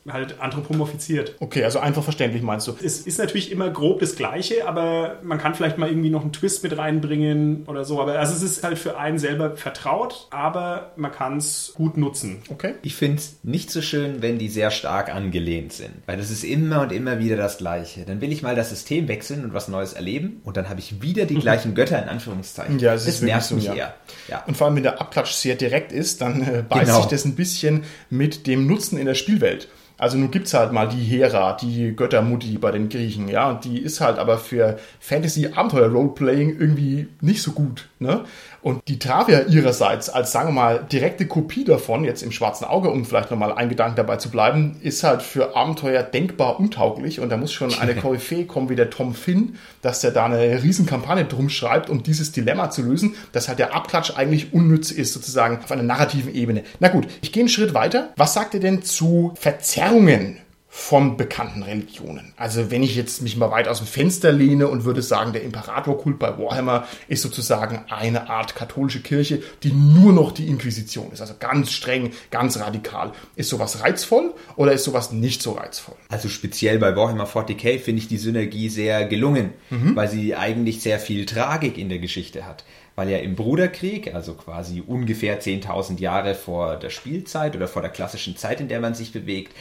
[SPEAKER 4] halt anthropomorphisiert.
[SPEAKER 1] Okay, also einfach verständlich meinst du.
[SPEAKER 4] Es ist natürlich immer grob das Gleiche, aber man kann vielleicht mal irgendwie noch einen Twist mit reinbringen oder so. Aber also es ist halt für einen selber vertraut, aber man kann es gut nutzen.
[SPEAKER 1] Okay.
[SPEAKER 2] Ich finde es nicht so schön, wenn die sehr stark angelehnt sind. Weil das ist immer und immer wieder das Gleiche. Dann will ich mal das System wechseln und was Neues erleben und dann habe ich wieder die gleichen Götter in Anführungszeichen.
[SPEAKER 1] Ja, es ist
[SPEAKER 2] das
[SPEAKER 1] wirklich
[SPEAKER 2] nervt
[SPEAKER 1] so,
[SPEAKER 2] mich
[SPEAKER 1] ja.
[SPEAKER 2] eher. Ja.
[SPEAKER 1] Und vor allem, wenn der Abklatsch sehr direkt ist, dann äh, beißt
[SPEAKER 2] Genau.
[SPEAKER 1] sich das ein bisschen mit dem Nutzen in der Spielwelt. Also nun gibt's halt mal die Hera, die Göttermutti bei den Griechen, ja, und die ist halt aber für Fantasy-Abenteuer-Roleplaying irgendwie nicht so gut, ne? Und die Travia ihrerseits als, sagen wir mal, direkte Kopie davon, jetzt im schwarzen Auge, um vielleicht nochmal einen Gedanken dabei zu bleiben, ist halt für Abenteuer denkbar untauglich und da muss schon eine Koryphäe kommen wie der Tom Finn, dass der da eine Riesenkampagne drum schreibt, um dieses Dilemma zu lösen, dass halt der Abklatsch eigentlich unnütz ist, sozusagen auf einer narrativen Ebene. Na gut, ich gehe einen Schritt weiter. Was sagt ihr denn zu Verzerrungen von bekannten Religionen. Also wenn ich jetzt mich mal weit aus dem Fenster lehne und würde sagen, der Imperatorkult bei Warhammer ist sozusagen eine Art katholische Kirche, die nur noch die Inquisition ist. Also ganz streng, ganz radikal. Ist sowas reizvoll oder ist sowas nicht so reizvoll?
[SPEAKER 2] Also speziell bei Warhammer 40k finde ich die Synergie sehr gelungen, weil sie eigentlich sehr viel Tragik in der Geschichte hat. Weil ja im Bruderkrieg, also quasi ungefähr 10.000 Jahre vor der Spielzeit oder vor der klassischen Zeit, in der man sich bewegt,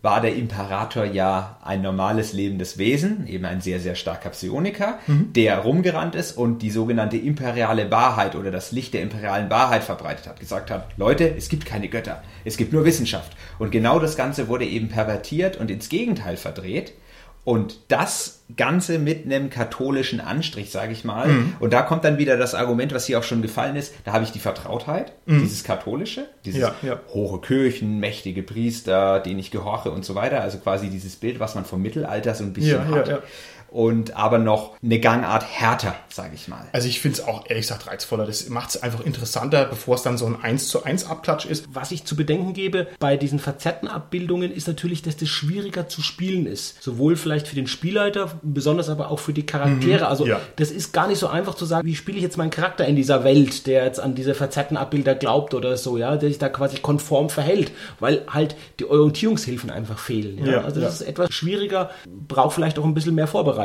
[SPEAKER 2] war der Imperator ja ein normales lebendes Wesen, eben ein sehr, sehr starker Psioniker, der rumgerannt ist und die sogenannte imperiale Wahrheit oder das Licht der imperialen Wahrheit verbreitet hat. Gesagt hat, Leute, es gibt keine Götter, es gibt nur Wissenschaft. Und genau das Ganze wurde eben pervertiert und ins Gegenteil verdreht. Und das Ganze mit einem katholischen Anstrich, sage ich mal. Und da kommt dann wieder das Argument, was hier auch schon gefallen ist. Da habe ich die Vertrautheit, dieses katholische, dieses
[SPEAKER 1] Ja, ja.
[SPEAKER 2] hohe Kirchen, mächtige Priester, denen ich gehorche und so weiter. Also quasi dieses Bild, was man vom Mittelalter so ein bisschen
[SPEAKER 1] ja,
[SPEAKER 2] hat. Und aber noch eine Gangart härter, sage ich mal.
[SPEAKER 1] Also ich finde es auch ehrlich gesagt reizvoller. Das macht es einfach interessanter, bevor es dann so ein 1 zu 1 Abklatsch ist.
[SPEAKER 3] Was ich zu bedenken gebe bei diesen verzerrten Abbildungen ist natürlich, dass das schwieriger zu spielen ist. Sowohl vielleicht für den Spielleiter, besonders aber auch für die Charaktere. Also
[SPEAKER 1] ja.
[SPEAKER 3] das ist gar nicht so einfach zu sagen, wie spiele ich jetzt meinen Charakter in dieser Welt, der jetzt an diese verzerrten Abbilder glaubt oder so, ja, der sich da quasi konform verhält, weil halt die Orientierungshilfen einfach fehlen. Ja?
[SPEAKER 1] Ja,
[SPEAKER 3] also
[SPEAKER 1] ja.
[SPEAKER 3] das ist etwas schwieriger, braucht vielleicht auch ein bisschen mehr Vorbereitung.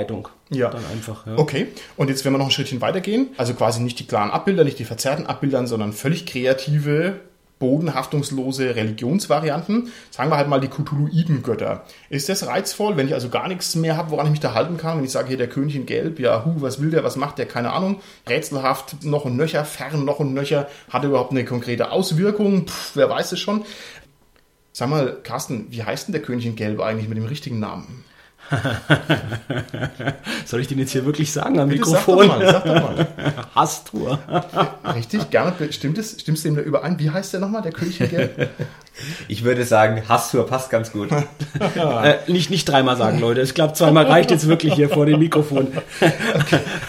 [SPEAKER 1] Ja.
[SPEAKER 3] Dann einfach. Ja.
[SPEAKER 1] Okay, und jetzt, wenn wir noch ein Schrittchen weitergehen, also quasi nicht die klaren Abbilder, nicht die verzerrten Abbilder, sondern völlig kreative, bodenhaftungslose Religionsvarianten. Sagen wir halt mal die Cthulhuiden-Götter. Ist das reizvoll, wenn ich also gar nichts mehr habe, woran ich mich da halten kann? Wenn ich sage, hier der König in Gelb, ja, hu, was will der, was macht der, keine Ahnung. Rätselhaft, noch und nöcher, fern, noch und nöcher. Hat er überhaupt eine konkrete Auswirkung? Pff, wer weiß es schon. Sag mal, Carsten, wie heißt denn der König in Gelb eigentlich mit dem richtigen Namen?
[SPEAKER 3] Soll ich den jetzt hier wirklich sagen am
[SPEAKER 1] Bitte sag
[SPEAKER 3] Mikrofon?
[SPEAKER 1] doch mal, sag doch mal.
[SPEAKER 3] Hastur.
[SPEAKER 1] Richtig, gerne. Stimmt es? Stimmst du dem da überein? Wie heißt der nochmal, der König in Gelb?
[SPEAKER 2] Ich würde sagen, Hassur passt ganz gut.
[SPEAKER 3] Äh, nicht, nicht dreimal sagen, Leute. Ich glaube, zweimal reicht jetzt wirklich hier vor dem Mikrofon.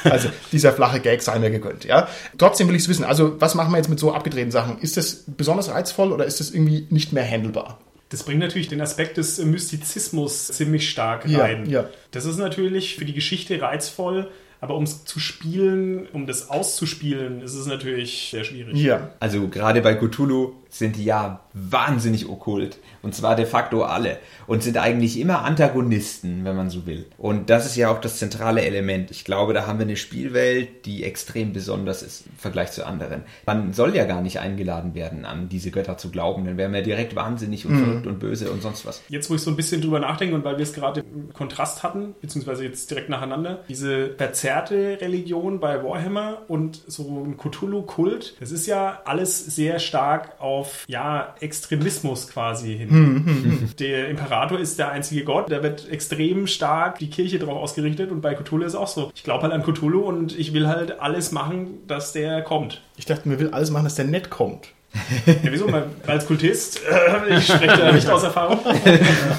[SPEAKER 1] Also dieser flache Gag sei mir gegönnt. Ja. Trotzdem will ich es wissen. Also was machen wir jetzt mit so abgedrehten Sachen? Ist das besonders reizvoll oder ist das irgendwie nicht mehr handelbar?
[SPEAKER 4] Das bringt natürlich den Aspekt des Mystizismus ziemlich stark
[SPEAKER 1] Ja,
[SPEAKER 4] rein.
[SPEAKER 1] ja.
[SPEAKER 4] Das ist natürlich für die Geschichte reizvoll, aber um es zu spielen, um das auszuspielen, ist es natürlich sehr schwierig.
[SPEAKER 1] Ja.
[SPEAKER 2] Also gerade bei Cthulhu sind die ja wahnsinnig okkult. Und zwar de facto alle. Und sind eigentlich immer Antagonisten, wenn man so will. Und das ist ja auch das zentrale Element. Ich glaube, da haben wir eine Spielwelt, die extrem besonders ist im Vergleich zu anderen. Man soll ja gar nicht eingeladen werden, an diese Götter zu glauben. Dann wären wir direkt wahnsinnig und verrückt und böse und sonst was.
[SPEAKER 4] Jetzt, wo ich so ein bisschen drüber nachdenke und weil wir es gerade im Kontrast hatten, beziehungsweise jetzt direkt nacheinander, diese verzerrte Religion bei Warhammer und so ein Cthulhu-Kult, das ist ja alles sehr stark auf, ja, Extremismus quasi hin. Der Imperator ist der einzige Gott, da wird extrem stark die Kirche drauf ausgerichtet und bei Cthulhu ist auch so. Ich glaube halt an Cthulhu und ich will halt alles machen, dass der kommt.
[SPEAKER 1] Ich dachte, mir will alles machen, dass der nett kommt.
[SPEAKER 4] Ja, wieso? Als Kultist, äh, ich spreche da nicht aus Erfahrung.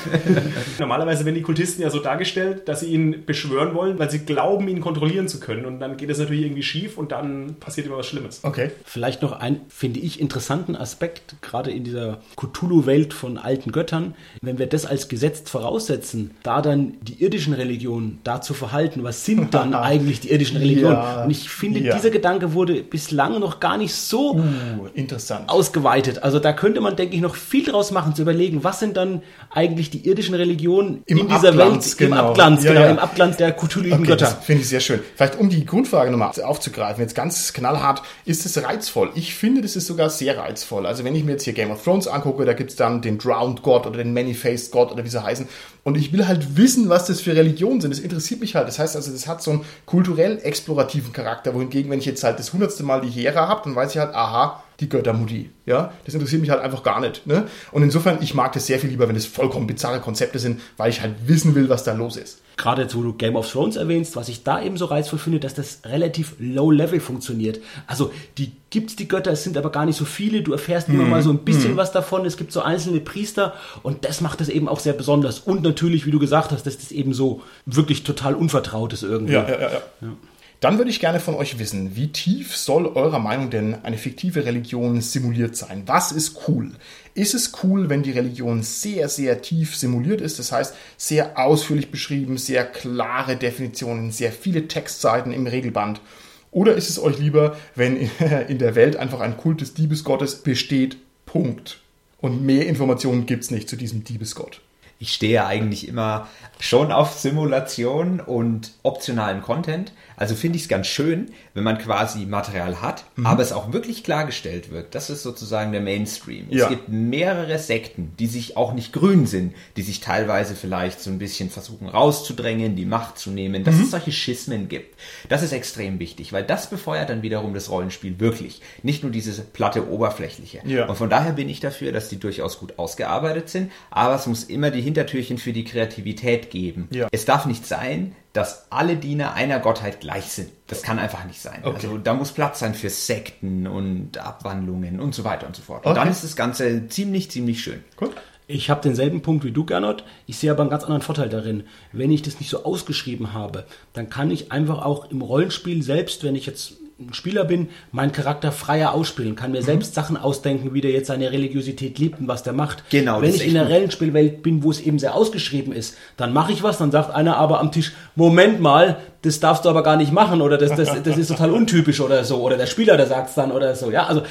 [SPEAKER 4] Normalerweise werden die Kultisten ja so dargestellt, dass sie ihn beschwören wollen, weil sie glauben, ihn kontrollieren zu können. Und dann geht es natürlich irgendwie schief und dann passiert immer was Schlimmes.
[SPEAKER 1] Okay.
[SPEAKER 3] Vielleicht noch ein, finde ich, interessanten Aspekt, gerade in dieser Cthulhu-Welt von alten Göttern. Wenn wir das als gesetzt voraussetzen, da dann die irdischen Religionen dazu verhalten, was sind dann eigentlich die irdischen Religionen?
[SPEAKER 1] Ja,
[SPEAKER 3] Und ich finde,
[SPEAKER 1] ja.
[SPEAKER 3] dieser Gedanke wurde bislang noch gar nicht so
[SPEAKER 1] Uh, interessant.
[SPEAKER 3] Ausgeweitet. Also da könnte man, denke ich, noch viel draus machen, zu überlegen, was sind dann eigentlich die irdischen Religionen
[SPEAKER 1] Im
[SPEAKER 3] in dieser
[SPEAKER 1] Abglanz,
[SPEAKER 3] Welt,
[SPEAKER 1] genau.
[SPEAKER 3] im Abglanz,
[SPEAKER 1] Ja,
[SPEAKER 3] genau,
[SPEAKER 1] ja.
[SPEAKER 3] im Abglanz der Cthulhuiden
[SPEAKER 1] Okay, das
[SPEAKER 3] Götter.
[SPEAKER 1] finde ich sehr schön. Vielleicht um die Grundfrage nochmal aufzugreifen, jetzt ganz knallhart, ist es reizvoll? Ich finde, das ist sogar sehr reizvoll. Also wenn ich mir jetzt hier Game of Thrones angucke, da gibt es dann den Drowned God oder den Many-Faced God oder wie sie heißen. Und ich will halt wissen, was das für Religionen sind. Das interessiert mich halt. Das heißt also, das hat so einen kulturell explorativen Charakter. Wohingegen, wenn ich jetzt halt das hundertste Mal die Hera habe, dann weiß ich halt, aha, die Göttermutti. Ja, das interessiert mich halt einfach gar nicht. Ne? Und insofern, ich mag das sehr viel lieber, wenn es vollkommen bizarre Konzepte sind, weil ich halt wissen will, was da los ist.
[SPEAKER 3] gerade jetzt, wo du Game of Thrones erwähnst, was ich da eben so reizvoll finde, dass das relativ low-level funktioniert. Also die gibt's die Götter, es sind aber gar nicht so viele. Du erfährst immer mal so ein bisschen was davon. Es gibt so einzelne Priester und das macht das eben auch sehr besonders. Und natürlich, wie du gesagt hast, dass das eben so wirklich total unvertraut ist irgendwie.
[SPEAKER 1] Ja, ja, ja, ja. Dann würde ich gerne von euch wissen, wie tief soll eurer Meinung denn eine fiktive Religion simuliert sein? Was ist cool? Ist es cool, wenn die Religion sehr, sehr tief simuliert ist? Das heißt, sehr ausführlich beschrieben, sehr klare Definitionen, sehr viele Textseiten im Regelband? Oder ist es euch lieber, wenn in der Welt einfach ein Kult des Diebesgottes besteht? Punkt. Und mehr Informationen gibt's nicht zu diesem Diebesgott.
[SPEAKER 2] Ich stehe eigentlich immer schon auf Simulation und optionalen Content. Also finde ich es ganz schön, wenn man quasi Material hat,
[SPEAKER 1] Mhm.
[SPEAKER 2] aber es auch wirklich klargestellt wird. Das ist sozusagen der Mainstream.
[SPEAKER 1] Ja.
[SPEAKER 2] Es gibt mehrere Sekten, die sich auch nicht grün sind, die sich teilweise vielleicht so ein bisschen versuchen rauszudrängen, die Macht zu nehmen,
[SPEAKER 1] Mhm.
[SPEAKER 2] dass es solche Schismen gibt. Das ist extrem wichtig, weil das befeuert dann wiederum das Rollenspiel wirklich. Nicht nur diese platte Oberflächliche.
[SPEAKER 1] Ja.
[SPEAKER 2] Und von daher bin ich dafür, dass die durchaus gut ausgearbeitet sind, aber es muss immer die Hintertürchen für die Kreativität geben.
[SPEAKER 1] Ja.
[SPEAKER 2] Es darf nicht sein, dass alle Diener einer Gottheit gleich sind. Das kann einfach nicht sein.
[SPEAKER 1] Okay.
[SPEAKER 2] Also da muss Platz sein für Sekten und Abwandlungen und so weiter und so fort. Und
[SPEAKER 1] Okay.
[SPEAKER 2] dann ist das Ganze ziemlich, ziemlich schön.
[SPEAKER 1] Gut.
[SPEAKER 3] Ich habe denselben Punkt wie du, Gernot. Ich sehe aber einen ganz anderen Vorteil darin. Wenn ich das nicht so ausgeschrieben habe, dann kann ich einfach auch im Rollenspiel selbst, wenn ich jetzt ein Spieler bin, meinen Charakter freier ausspielen, kann
[SPEAKER 2] Mhm.
[SPEAKER 3] mir selbst Sachen ausdenken, wie der jetzt seine Religiosität liebt und was der macht.
[SPEAKER 2] Genau,
[SPEAKER 3] Wenn ich in einer Rollenspielwelt bin, wo es eben sehr ausgeschrieben ist, dann mache ich was, dann sagt einer aber am Tisch, Moment mal, das darfst du aber gar nicht machen oder das, das, das ist total untypisch oder so. Oder der Spieler, der sagt es dann oder so. Ja, also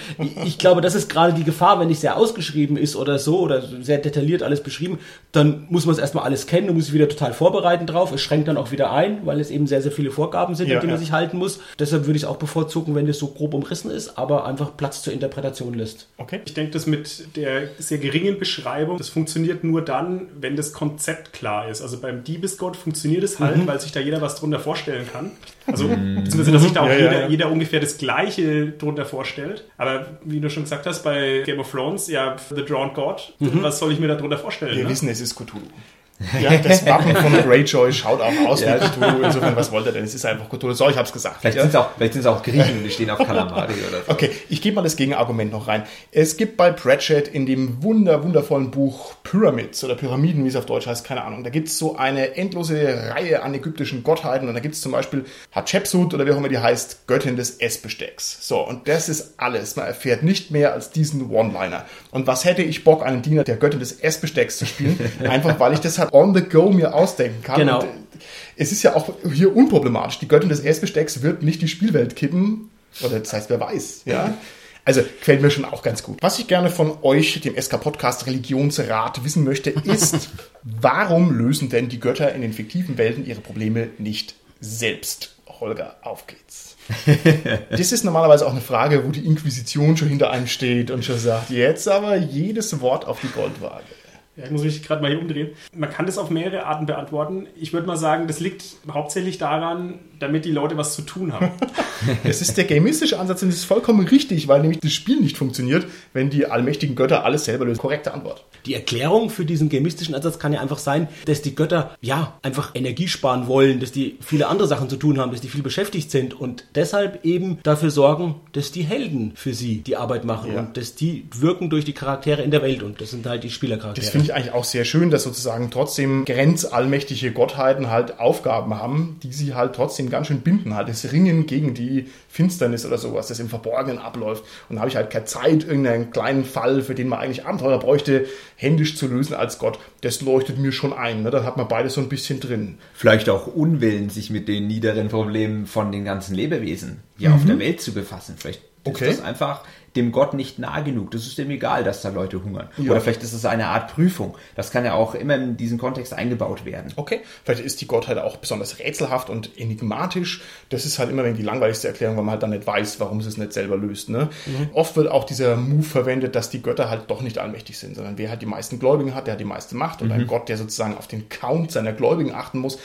[SPEAKER 3] ich, glaube, das ist gerade die Gefahr, wenn nicht sehr ausgeschrieben ist oder so oder sehr detailliert alles beschrieben, dann muss man es erstmal alles kennen und muss sich wieder total vorbereiten drauf. Es schränkt dann auch wieder ein, weil es eben sehr, sehr viele Vorgaben sind,
[SPEAKER 1] Ja,
[SPEAKER 3] an die man
[SPEAKER 1] ja.
[SPEAKER 3] sich halten muss. Deshalb würde ich es auch bevorzugen, wenn das so grob umrissen ist, aber einfach Platz zur Interpretation lässt.
[SPEAKER 1] Okay.
[SPEAKER 4] Ich denke, das mit der sehr geringen Beschreibung, das funktioniert nur dann, wenn das Konzept klar ist. Also beim Diebesgott funktioniert es halt, weil sich da jeder was drunter vorstellen kann. Also, beziehungsweise, dass sich da auch
[SPEAKER 1] Ja,
[SPEAKER 4] jeder,
[SPEAKER 1] ja.
[SPEAKER 4] jeder ungefähr das Gleiche drunter vorstellt. Aber wie du schon gesagt hast, bei Game of Thrones, ja, The Drowned God, was soll ich mir da drunter vorstellen?
[SPEAKER 1] Wir
[SPEAKER 4] ne?
[SPEAKER 1] wissen, es ist Cthulhu. Ja, das Wappen von Greyjoy schaut auch aus wie Cthulhu. Insofern, was wollt ihr denn? Es ist einfach Cthulhu. So, ich hab's gesagt.
[SPEAKER 2] Vielleicht
[SPEAKER 1] Ja?
[SPEAKER 2] sind es auch, vielleicht auch Griechen und die stehen auf Kalamari oder so.
[SPEAKER 1] Okay, ich gebe mal das Gegenargument noch rein. Es gibt bei Pratchett in dem wunder, wundervollen Buch Pyramids oder Pyramiden, wie es auf Deutsch heißt, keine Ahnung. Da gibt's so eine endlose Reihe an ägyptischen Gottheiten und da gibt's zum Beispiel Hatschepsut oder wie auch immer die heißt, Göttin des Essbestecks. So, und das ist alles. Man erfährt nicht mehr als diesen One-Liner. Und was hätte ich Bock, einen Diener der Göttin des Essbestecks zu spielen? Einfach, weil ich das halt on the go mir ausdenken kann.
[SPEAKER 3] Genau.
[SPEAKER 1] Und, äh, es ist ja auch hier unproblematisch. Die Göttin des Essbestecks wird nicht die Spielwelt kippen. Oder das heißt, wer weiß, ja. Also gefällt mir schon auch ganz gut. Was ich gerne von euch, dem SK-Podcast Religionsrat, wissen möchte, ist, warum lösen denn die Götter in den fiktiven Welten ihre Probleme nicht selbst? Holger, auf geht's. Das ist normalerweise auch eine Frage, wo die Inquisition schon hinter einem steht und schon sagt, jetzt aber jedes Wort auf die Goldwaage.
[SPEAKER 4] Ja, ich muss mich gerade mal hier umdrehen. Man kann das auf mehrere Arten beantworten. Ich würde mal sagen, das liegt hauptsächlich daran, damit die Leute was zu tun haben.
[SPEAKER 1] Es ist der gamistische Ansatz und das ist vollkommen richtig, weil nämlich das Spiel nicht funktioniert, wenn die allmächtigen Götter alles selber lösen. Korrekte Antwort.
[SPEAKER 3] Die Erklärung für diesen gamistischen Ansatz kann ja einfach sein, dass die Götter ja einfach Energie sparen wollen, dass die viele andere Sachen zu tun haben, dass die viel beschäftigt sind und deshalb eben dafür sorgen, dass die Helden für sie die Arbeit machen
[SPEAKER 1] Ja.
[SPEAKER 3] und dass die wirken durch die Charaktere in der Welt und das sind halt die Spielercharaktere.
[SPEAKER 1] Ich eigentlich auch sehr schön, dass sozusagen trotzdem grenzallmächtige Gottheiten halt Aufgaben haben, die sie halt trotzdem ganz schön binden. Halt das Ringen gegen die Finsternis oder sowas, das im Verborgenen abläuft. Und da habe ich halt keine Zeit, irgendeinen kleinen Fall, für den man eigentlich Abenteuer bräuchte, händisch zu lösen als Gott. Das leuchtet mir schon ein. Ne? Da hat man beides so ein bisschen drin.
[SPEAKER 2] Vielleicht auch Unwillen, sich mit den niederen Problemen von den ganzen Lebewesen hier auf der Welt zu befassen. Vielleicht
[SPEAKER 1] Okay.
[SPEAKER 2] ist das einfach dem Gott nicht nah genug. Das ist dem egal, dass da Leute hungern.
[SPEAKER 1] Ja.
[SPEAKER 2] Oder vielleicht ist es eine Art Prüfung. Das kann ja auch immer in diesen Kontext eingebaut werden.
[SPEAKER 1] Okay, vielleicht ist die Gottheit auch besonders rätselhaft und enigmatisch. Das ist halt immer die langweiligste Erklärung, weil man halt dann nicht weiß, warum sie es nicht selber löst. Ne? Oft wird auch dieser Move verwendet, dass die Götter halt doch nicht allmächtig sind, sondern wer halt die meisten Gläubigen hat, der hat die meiste Macht. Und ein Gott, der sozusagen auf den Count seiner Gläubigen achten muss,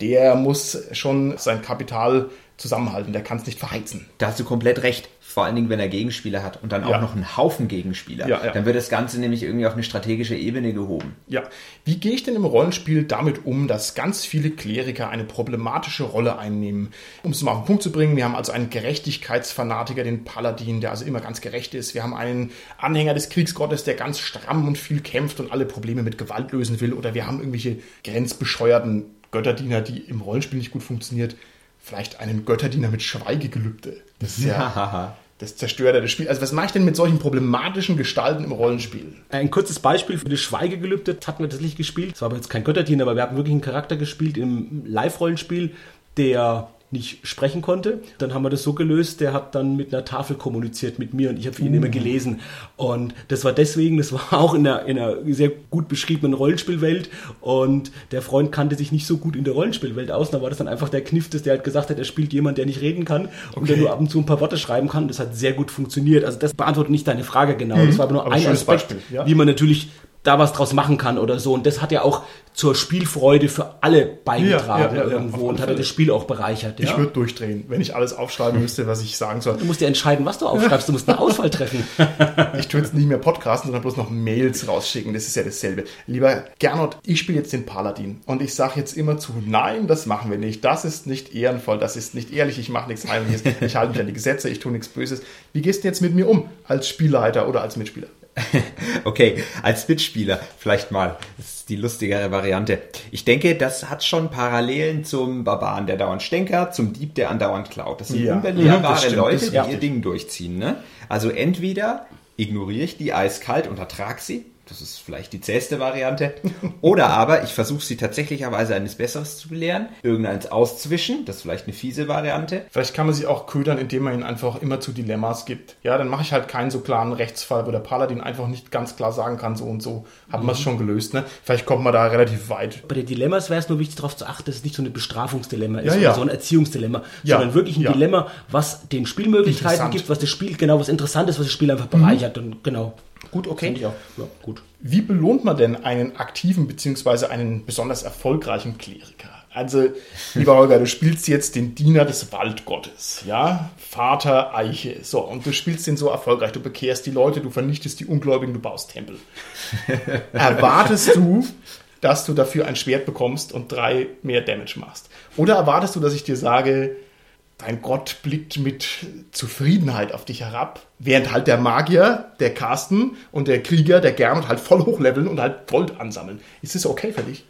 [SPEAKER 1] der muss schon sein Kapital zusammenhalten, der kann es nicht verheizen.
[SPEAKER 2] Da hast du komplett recht. Vor allen Dingen, wenn er Gegenspieler hat und dann auch
[SPEAKER 1] Ja.
[SPEAKER 2] noch einen Haufen Gegenspieler.
[SPEAKER 1] Ja, ja.
[SPEAKER 2] Dann wird das Ganze nämlich irgendwie auf eine strategische Ebene gehoben.
[SPEAKER 1] Ja, wie gehe ich denn im Rollenspiel damit um, dass ganz viele Kleriker eine problematische Rolle einnehmen? Um es mal auf den Punkt zu bringen, wir haben also einen Gerechtigkeitsfanatiker, den Paladin, der also immer ganz gerecht ist. Wir haben einen Anhänger des Kriegsgottes, der ganz stramm und viel kämpft und alle Probleme mit Gewalt lösen will. Oder wir haben irgendwelche grenzbescheuerten Götterdiener, die im Rollenspiel nicht gut funktioniert. Vielleicht einen Götterdiener mit Schweigegelübde. Das ist ja... Das zerstört ja das Spiel. Also was mache ich denn mit solchen problematischen Gestalten im Rollenspiel?
[SPEAKER 3] Ein kurzes Beispiel für das Schweigegelübde das hatten wir tatsächlich gespielt. Es war aber jetzt kein Götterdiener, aber wir haben wirklich einen Charakter gespielt im Live-Rollenspiel, der nicht sprechen konnte. Dann haben wir das so gelöst, der hat dann mit einer Tafel kommuniziert mit mir und ich habe für ihn immer gelesen. Und das war deswegen, das war auch in einer, in einer sehr gut beschriebenen Rollenspielwelt und der Freund kannte sich nicht so gut in der Rollenspielwelt aus. Da war das dann einfach der Kniff, dass der halt gesagt hat, er spielt jemand, der nicht reden kann und der nur ab und zu ein paar Worte schreiben kann. Das hat sehr gut funktioniert. Also das beantwortet nicht deine Frage genau. Das war aber nur
[SPEAKER 1] aber
[SPEAKER 3] ein Aspekt,
[SPEAKER 1] Beispiel, ja.
[SPEAKER 3] wie man natürlich da was draus machen kann oder so. Und das hat ja auch zur Spielfreude für alle beigetragen
[SPEAKER 1] Ja, ja, ja,
[SPEAKER 3] irgendwo und hat ja das Spiel auch bereichert.
[SPEAKER 1] Ich
[SPEAKER 3] Ja?
[SPEAKER 1] würde durchdrehen, wenn ich alles aufschreiben müsste, was ich sagen soll.
[SPEAKER 3] Du musst dir entscheiden, was du aufschreibst. Du musst eine Auswahl treffen.
[SPEAKER 1] Ich tue jetzt nicht mehr podcasten, sondern bloß noch Mails rausschicken. Das ist ja dasselbe. Lieber Gernot, ich spiele jetzt den Paladin und ich sage jetzt immer zu, nein, das machen wir nicht. Das ist nicht ehrenvoll, das ist nicht ehrlich, ich mache nichts Heimliches, ich halte mich an die Gesetze, ich tue nichts Böses. Wie gehst du jetzt mit mir um als Spielleiter oder als Mitspieler?
[SPEAKER 2] Okay, als Mitspieler vielleicht mal. Das ist die lustigere Variante. Ich denke, das hat schon Parallelen zum Barbaren, der dauernd stänkert, zum Dieb, der andauernd klaut. Das sind
[SPEAKER 1] Ja.
[SPEAKER 2] unbelehrbare
[SPEAKER 1] Mhm, das stimmt,
[SPEAKER 2] Leute, die ihr. Ding durchziehen. Ne? Also entweder ignoriere ich die eiskalt und ertrag sie. Das ist vielleicht die zähste Variante. Oder aber ich versuche sie tatsächlicherweise eines Besseres zu belehren, irgendeins auszuwischen. Das ist vielleicht eine fiese Variante.
[SPEAKER 1] Vielleicht kann man sie auch ködern, indem man ihnen einfach immer zu Dilemmas gibt. Ja, dann mache ich halt keinen so klaren Rechtsfall, wo der Paladin einfach nicht ganz klar sagen kann, so und so. Haben wir es schon gelöst, ne? Vielleicht kommt man da relativ weit.
[SPEAKER 3] Bei den Dilemmas wäre es nur wichtig, darauf zu achten, dass es nicht so ein Bestrafungsdilemma ist
[SPEAKER 1] Ja,
[SPEAKER 3] oder
[SPEAKER 1] ja.
[SPEAKER 3] so ein Erziehungsdilemma,
[SPEAKER 1] Ja,
[SPEAKER 3] sondern wirklich ein
[SPEAKER 1] ja.
[SPEAKER 3] Dilemma, was den Spielmöglichkeiten gibt, was das Spiel, genau, was interessant ist, was das Spiel einfach bereichert. Und genau.
[SPEAKER 1] Gut, okay.
[SPEAKER 3] Finde ich auch. Ja, gut.
[SPEAKER 1] Wie belohnt man denn einen aktiven bzw. einen besonders erfolgreichen Kleriker? Also, lieber Holger, du spielst jetzt den Diener des Waldgottes, ja? Vater Eiche. So, und du spielst den so erfolgreich. Du bekehrst die Leute, du vernichtest die Ungläubigen, du baust Tempel. Erwartest du, dass du dafür ein Schwert bekommst und drei mehr Damage machst? Oder erwartest du, dass ich dir sage, dein Gott blickt mit Zufriedenheit auf dich herab, während halt der Magier, der Carsten und der Krieger, der Gernot halt voll hochleveln und halt Gold ansammeln. Ist das okay für dich?